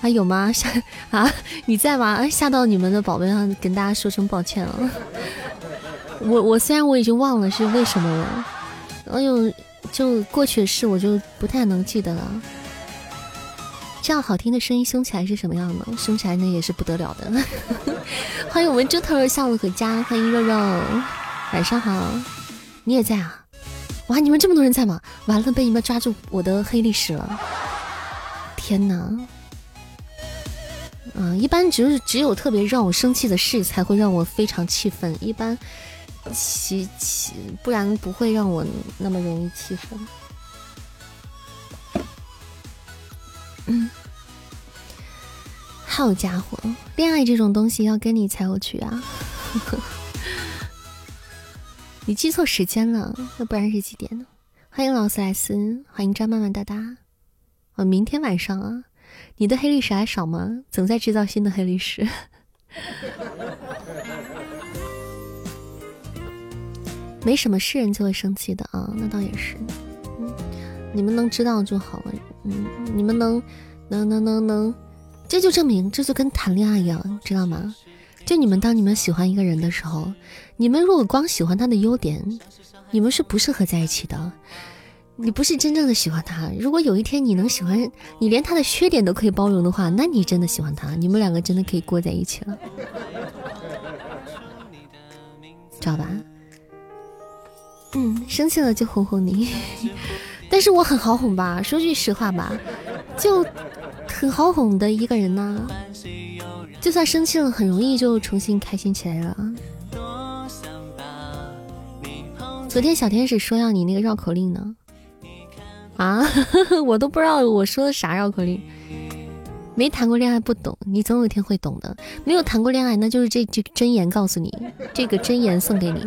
还有吗？吓 啊，你在吗？吓到你们的宝贝啊，跟大家说声抱歉了。我我虽然我已经忘了是为什么了，哎呦，就过去的事我就不太能记得了。这样好听的声音凶起来是什么样的？凶起来那也是不得了的。欢迎我们猪头下午回家，欢迎肉肉，晚上好，你也在啊？哇，你们这么多人在吗？完了，被你们抓住我的黑历史了！天哪！嗯，一般只是只有特别让我生气的事才会让我非常气愤，一般其其不然不会让我那么容易气愤。嗯，好家伙，恋爱这种东西要跟你才有趣啊！你记错时间了，那不然是几点呢？欢迎劳斯莱斯，欢迎张曼曼大大。哦，明天晚上啊，你的黑历史还少吗？总在制造新的黑历史。没什么事人就会生气的啊，那倒也是。嗯，你们能知道就好了。嗯，你们能，能能能能，这就证明这就跟谈恋爱一样，知道吗？就你们当你们喜欢一个人的时候，你们如果光喜欢他的优点，你们是不适合在一起的。你不是真正的喜欢他。如果有一天你能喜欢，你连他的缺点都可以包容的话，那你真的喜欢他，你们两个真的可以过在一起了，知道吧？嗯，生气了就哄哄你。但是我很好哄吧，说句实话吧，就很好哄的一个人呢。就算生气了，很容易就重新开心起来了。昨天小天使说要你那个绕口令呢，啊，我都不知道我说的啥绕口令。没谈过恋爱不懂，你总有一天会懂的。没有谈过恋爱，那就是这句真言告诉你，这个真言送给你。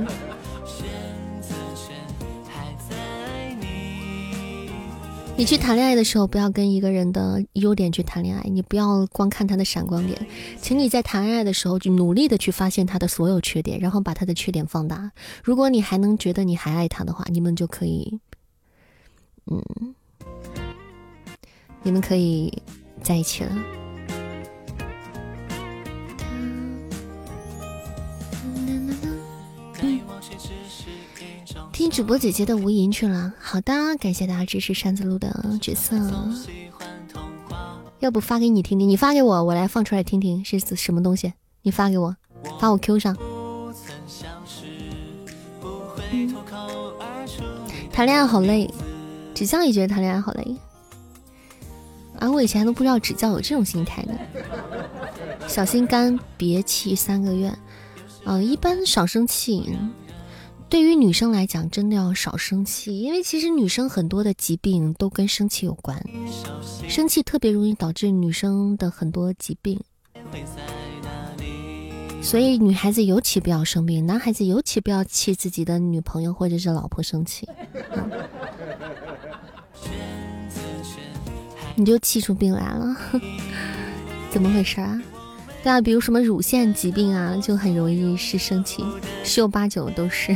你去谈恋爱的时候，不要跟一个人的优点去谈恋爱，你不要光看他的闪光点，请你在谈恋爱的时候就努力的去发现他的所有缺点，然后把他的缺点放大。如果你还能觉得你还爱他的话，你们就可以，嗯，你们可以在一起了。听主播姐姐的无垠去了。好的，感谢大家支持扇子路的角色。要不发给你听听？你发给我，我来放出来听听是什么东西。你发给我，发我 Q 上。谈恋爱好累，指教也觉得谈恋爱好累。啊，我以前都不知道指教有这种心态呢。小心肝，别气三个月。嗯，一般少生气。对于女生来讲，真的要少生气，因为其实女生很多的疾病都跟生气有关，生气特别容易导致女生的很多疾病，所以女孩子尤其不要生病，男孩子尤其不要气自己的女朋友或者是老婆生气，你就气出病来了，怎么回事啊？对啊，比如什么乳腺疾病啊，就很容易是生气，十有八九都是。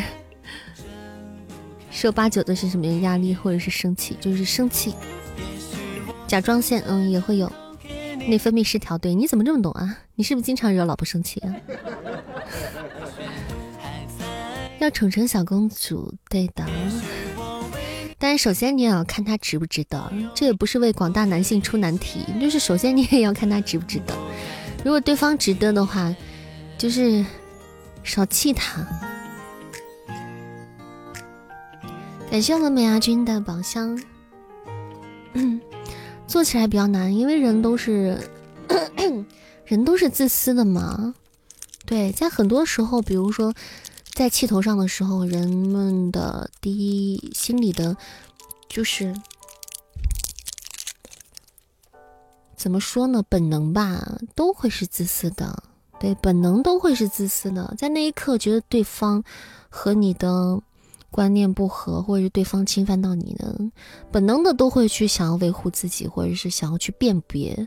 十有八九的是什么压力或者是生气，就是生气。甲状腺，嗯，也会有内分泌失调。对，你怎么这么懂啊？你是不是经常惹老婆生气啊？要宠成小公主，对的。但是首先你也要看他值不值得，这也不是为广大男性出难题，就是首先你也要看他值不值得。如果对方值得的话，就是少气他。感谢我们美牙君的宝箱，做起来比较难，因为人都是 人都是自私的嘛。对，在很多时候，比如说在气头上的时候，人们的第一心里的，就是怎么说呢？本能吧，都会是自私的。对，本能都会是自私的，在那一刻觉得对方和你的。观念不合，或者是对方侵犯到你的，本能的都会去想要维护自己，或者是想要去辨别，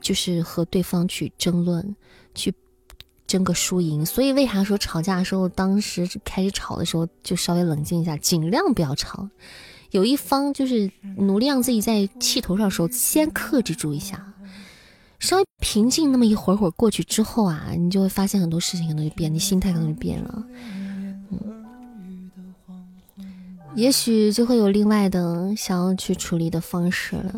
就是和对方去争论，去争个输赢。所以为啥说吵架的时候，当时开始吵的时候就稍微冷静一下，尽量不要吵。有一方就是努力让自己在气头上的时候先克制住一下，稍微平静那么一会儿会儿过去之后啊，你就会发现很多事情可能就变，你心态可能就变了。嗯，也许就会有另外的想要去处理的方式了。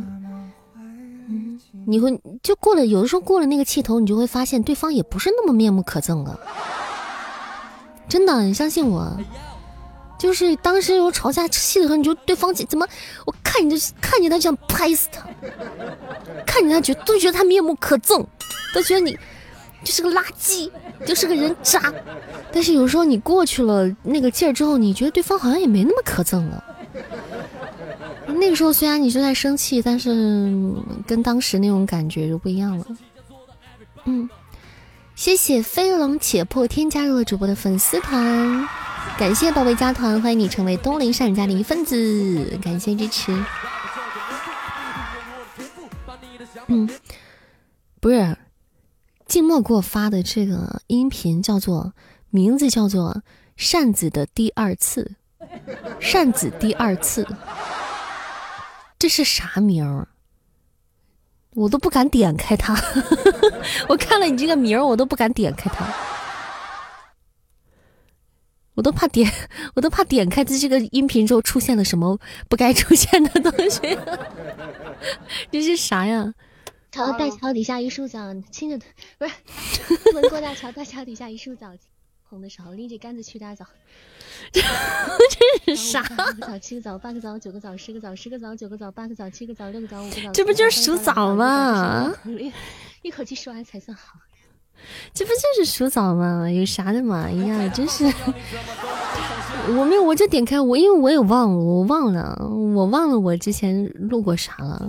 嗯，你会就过了，有的时候过了那个气头，你就会发现对方也不是那么面目可憎了。真的，你相信我。就是当时有吵架气的时候，你就对方怎么？我看你就看见他就想拍死他，看见他觉都觉得他面目可憎，都觉得你就是个垃圾，就是个人渣。但是有时候你过去了那个劲儿之后，你觉得对方好像也没那么可憎了。那个时候虽然你就在生气，但是跟当时那种感觉就不一样了。嗯，谢谢飞龙且破天加入了主播的粉丝团。感谢宝贝加团，欢迎你成为东林善人家的一份子，感谢支持。嗯，不是，静默给我发的这个音频叫做名字叫做扇子的第二次，扇子第二次，这是啥名儿？我都不敢点开它，我看了你这个名儿，我都不敢点开它。我都怕点，我都怕点开的这个音频之后出现了什么不该出现的东西。这是啥呀？桥大桥底下一树枣，青的不是。不能过大桥，大桥底下一树枣，红的时候拎着杆子去大枣。这是啥？五个枣，七个枣，八个枣，九个枣，十个枣，十个枣，九个枣，八个枣，七个枣，六个枣，五个枣。这不就是数枣吗？一口气说完才算好。这不就是数枣吗？有啥的嘛？哎呀，真是，我没有，我就点开我，因为我也忘了，我忘了，我忘了我之前录过啥了。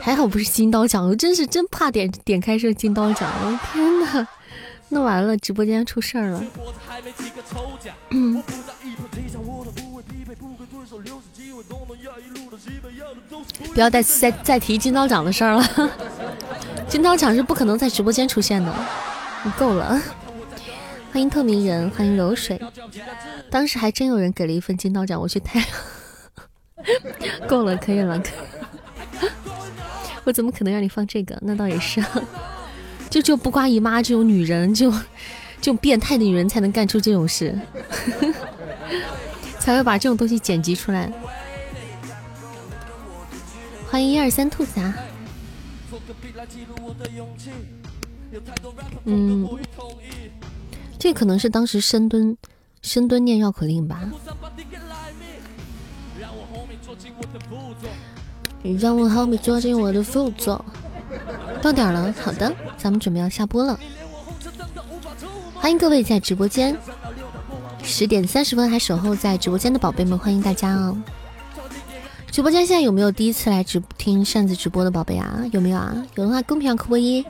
还好不是金刀奖，我真是真怕点点开是金刀奖，我天哪，那完了，直播间出事儿了。嗯。不要再再再提金刀奖的事儿了，金刀奖是不可能在直播间出现的，够了。欢迎透明人，欢迎流水。当时还真有人给了一份金刀奖，我去太 够了，可以了，我怎么可能让你放这个？那倒也是，就就不瓜姨妈这种女人，就这种变态的女人才能干出这种事，才会把这种东西剪辑出来。欢迎一二三兔子啊！嗯，这可能是当时深蹲深蹲念绕口令吧。让我后面做进我的副座。到点了，好的，咱们准备要下播了。欢迎各位在直播间十点三十分还守候在直播间的宝贝们，欢迎大家哦！直播间现在有没有第一次来直听扇子直播的宝贝啊？有没有啊？有的话公屏上扣个一。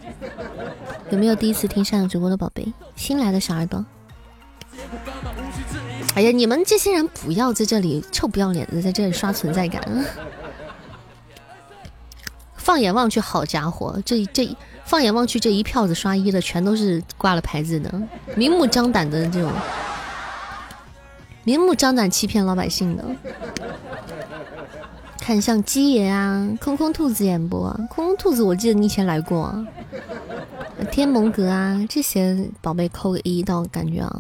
有没有第一次听扇子直播的宝贝？新来的小耳朵。哎呀，你们这些人不要在这里臭不要脸的在这里刷存在感。放眼望去，好家伙，这这放眼望去这一票子刷一的全都是挂了牌子的，明目张胆的这种，明目张胆欺骗老百姓的。看像鸡爷啊，空空兔子演播，空空兔子，我记得你以前来过。天蒙阁啊，这些宝贝扣个一到，感觉啊，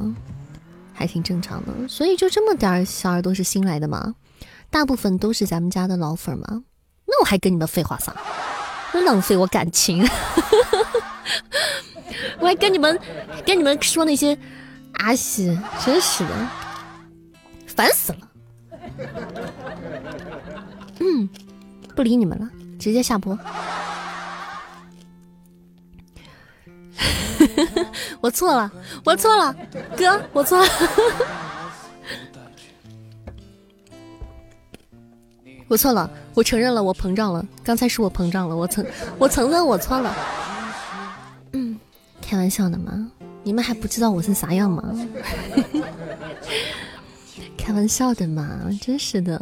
还挺正常的。所以就这么点儿小耳朵是新来的吗？大部分都是咱们家的老粉儿吗？那我还跟你们废话啥？浪费我感情！我还跟你们跟你们说那些阿西，真是的，烦死了。嗯，不理你们了，直接下播。我错了，我错了，哥，我错了。我错了，我承认了，我膨胀了。刚才是我膨胀了，我承我承认我错了。嗯，开玩笑的嘛，你们还不知道我是啥样吗？开玩笑的嘛，真是的。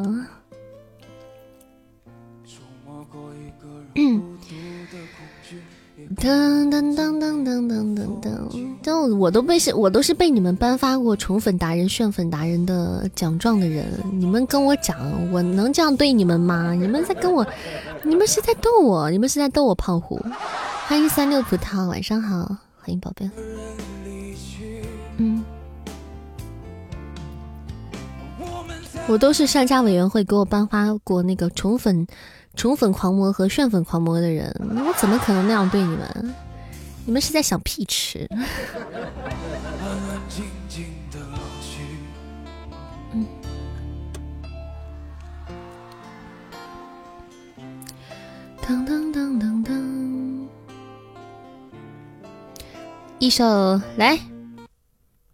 嗯噔噔噔噔噔噔噔噔，就我都被是，我都是被你们颁发过宠粉达人、炫粉达人的奖状的人。你们跟我讲，我能这样对你们吗？你们在跟我，你们是在逗我，你们是在逗我胖虎。欢迎三六葡萄，晚上好，欢迎宝贝。嗯，我都是上家委员会给我颁发过那个宠粉。宠粉狂魔和炫粉狂魔的人，我怎么可能那样对你们？你们是在想屁吃？嗯。当当当当当，一首来，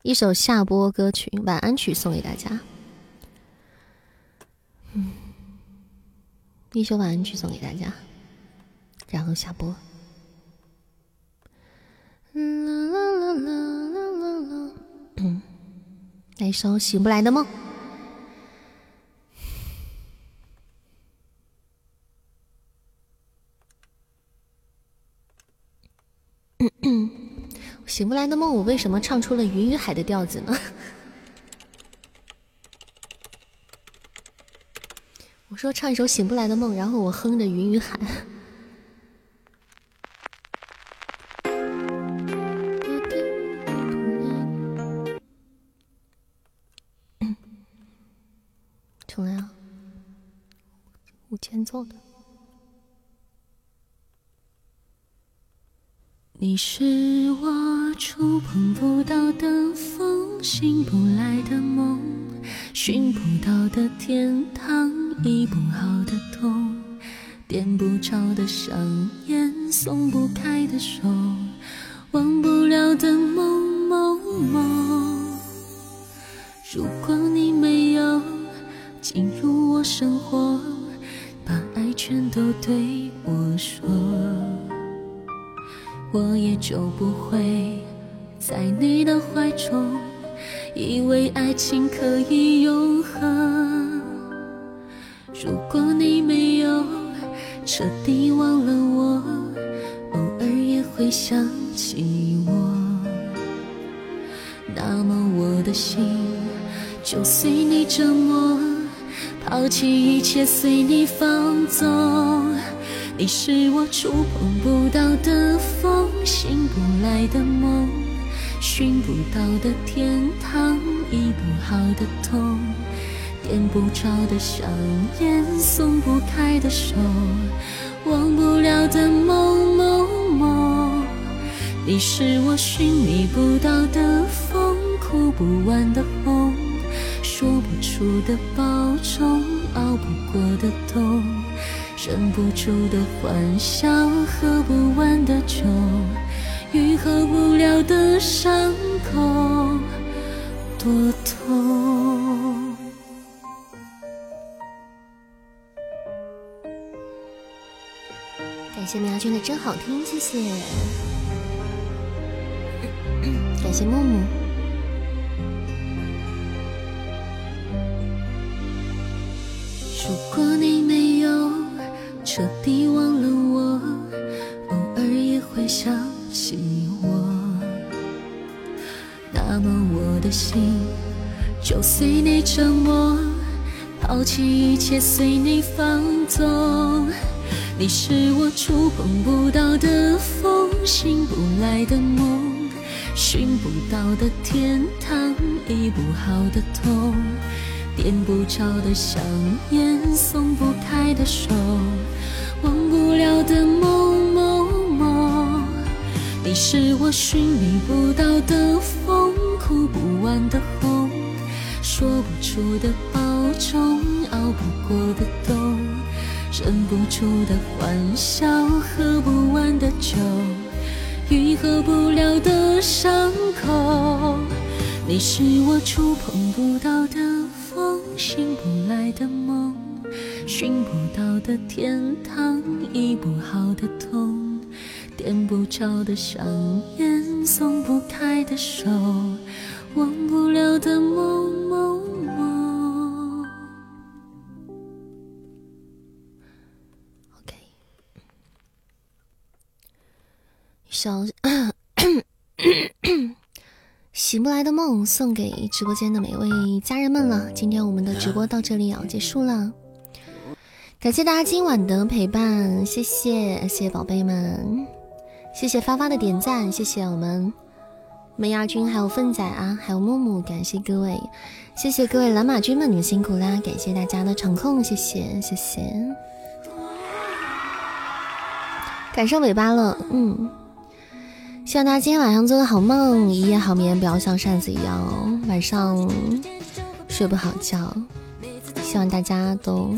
一首下播歌曲晚安曲送给大家。一首晚安曲送给大家，然后下播。啦啦啦啦啦啦啦，嗯，来一首醒不来的梦。醒不来的梦，我为什么唱出了云与海的调子呢？我说唱一首醒不来的梦，然后我哼着云与海。重来啊，无间奏的。你是我触碰不到的风，醒不来的梦，寻不到的天堂。医不好的痛，点不着的香烟，松不开的手，忘不了的梦梦梦。如果你没有进入我生活，把爱全都对我说，我也就不会在你的怀中，以为爱情可以永恒。如果你没有彻底忘了我，偶尔也会想起我，那么我的心就随你折磨，抛弃一切随你放纵。你是我触碰不到的风，醒不来的梦，寻不到的天堂，医不好的痛。点不着的香烟，松不开的手，忘不了的梦梦梦。你是我寻觅不到的风，哭不完的红，说不出的保重，熬不过的冬，忍不住的欢笑，喝不完的酒，愈合不了的伤口，多痛。感谢苗君的真好听，谢谢。感谢木木。彻底忘了我，偶尔也会想起我，那么我的心就随你折磨，抛弃一切随你放纵。你是我触碰不到的风，醒不来的梦，寻不到的天堂，医不好的痛，点不着的香烟，松不开的手，了的梦梦梦。你是我寻觅不到的风，哭不完的红，说不出的保重，熬不过的冬。忍不住的欢笑，喝不完的酒，愈合不了的伤口。你是我触碰不到的风，醒不来的梦，寻不到的天堂，医不好的痛，点不着的香烟，松不开的手，忘不了的梦梦。小 醒不来的梦送给直播间的每位家人们了。今天我们的直播到这里要结束了，感谢大家今晚的陪伴，谢谢谢谢宝贝们，谢谢发发的点赞，谢谢我们梅亚军还有粪仔啊，还有木木，感谢各位，谢谢各位蓝马军们，你们辛苦啦！感谢大家的场控，谢谢谢谢。赶上尾巴了，嗯，希望大家今天晚上做个好梦，一夜好眠，不要像扇子一样晚上睡不好觉。希望大家都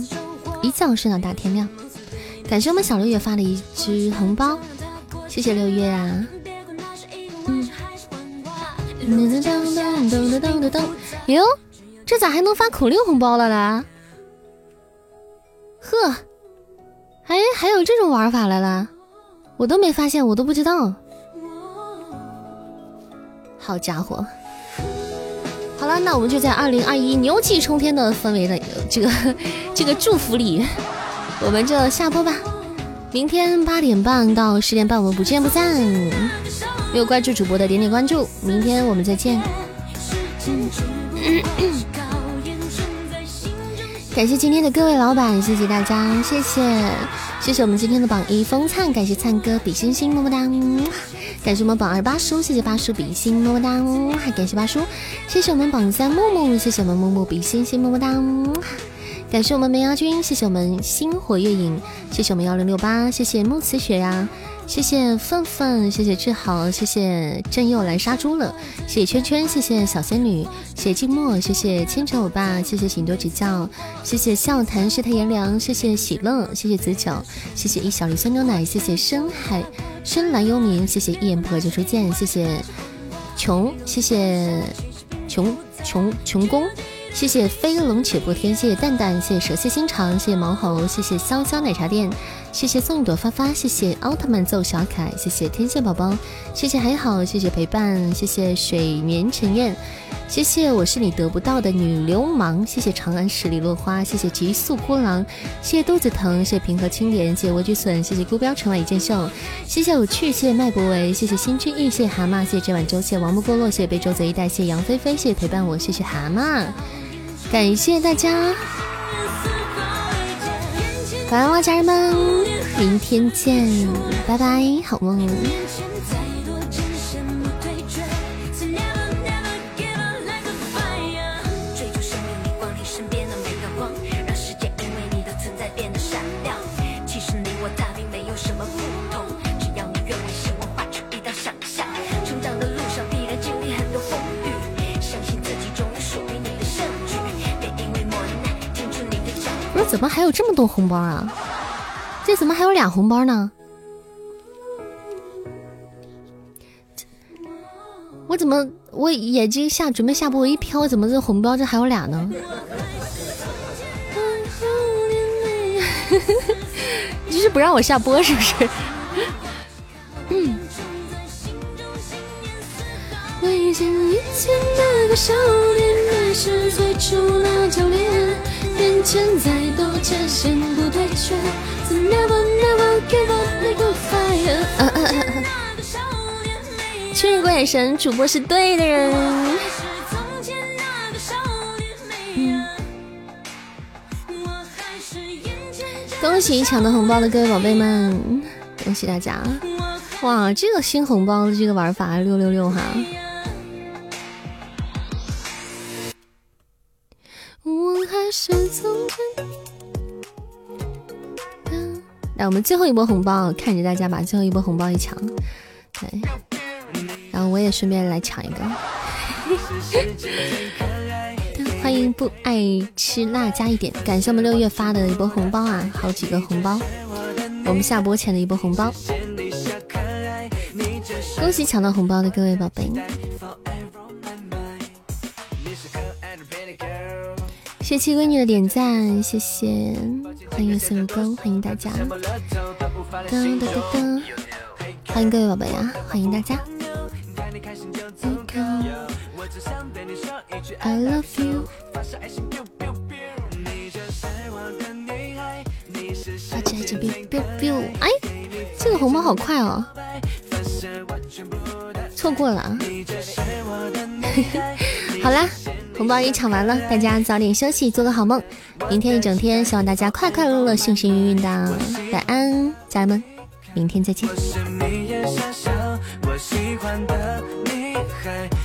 一觉睡到大天亮。感谢我们小六月发的一只红包，谢谢六月啊。嗯，噔噔噔噔噔噔噔，哟，这咋还能发口令红包了啦？呵，哎还有这种玩法来了？我都没发现，我都不知道。好家伙！好了，那我们就在二零二一牛气冲天的氛围的这个 这个祝福里，我们就下播吧。明天八点半到十点半，我们不见不散。没有关注主播的点点关注，明天我们再见。感谢今天的各位老板，谢谢大家，谢谢。谢谢我们今天的榜一风灿，感谢灿哥比心心么么哒，感谢我们榜二八叔，谢谢八叔比心么么哒，还感谢八叔，谢谢我们榜三木木，谢谢我们木木比心心么么哒，感谢我们梅牙君，谢谢我们星火月影，谢谢我们幺零六八，谢谢慕辞雪呀。谢谢愤愤，谢谢志豪，谢谢朕又来杀猪了，谢谢圈圈，谢谢小仙女，谢谢静默，谢谢千愁欧巴，谢谢请多指教，谢谢笑谈世态炎凉，谢谢喜乐，谢谢子九，谢谢一小粒酸牛奶，谢谢深海深蓝幽冥，谢谢一言不合就出剑，谢谢穷，谢谢穷穷穷公。谢谢飞龙且不天，谢谢蛋蛋，谢谢蛇蝎心肠，谢谢毛猴，谢谢潇潇奶茶店，谢谢送一朵发发，谢谢奥特曼揍小凯，谢谢天线宝宝，谢谢还好，谢谢陪伴，谢谢水眠沉燕，谢谢我是你得不到的女流氓，谢谢长安十里落花，谢谢极速孤狼，谢谢肚子疼，谢谢平和青莲，谢谢莴苣笋，谢谢孤标城外一件秀，谢谢有趣，谢谢麦博维，谢谢新君意，谢谢蛤蟆，谢谢这碗粥，谢谢王不过落，谢谢被周泽一带，谢杨菲菲，谢谢陪伴我，谢谢蛤蟆。感谢大家，晚安，家人们，明天见，拜拜，好梦。怎么还有这么多红包啊？这怎么还有俩红包呢？我怎么我眼睛下准备下播，我一飘，怎么这红包这还有俩呢？你是不让我下播是不是？确认过眼神，主播是对的人。恭喜抢到红包的各位宝贝们，恭喜大家！哇，这个新红包的这个玩法六六六哈！我还是从前来，我们最后一波红包，看着大家把最后一波红包一抢，对，然后我也顺便来抢一个。欢迎不爱吃辣加一点，感谢我们六月发的一波红包啊，好几个红包，我们下播前的一波红包，恭喜抢到红包的各位宝贝。谢谢闺女的点赞，谢谢，欢迎四五更，欢迎大家，噔噔噔噔，欢迎各位宝贝啊，欢迎大家。I love you。发起爱情 biu biu biu，哎，这个红包好快哦。错过了。好啦，红包也抢完了，大家早点休息，做个好梦。明天一整天，希望大家快快乐乐、幸幸运运的。晚安，家人们，明天再见。我喜欢的你还。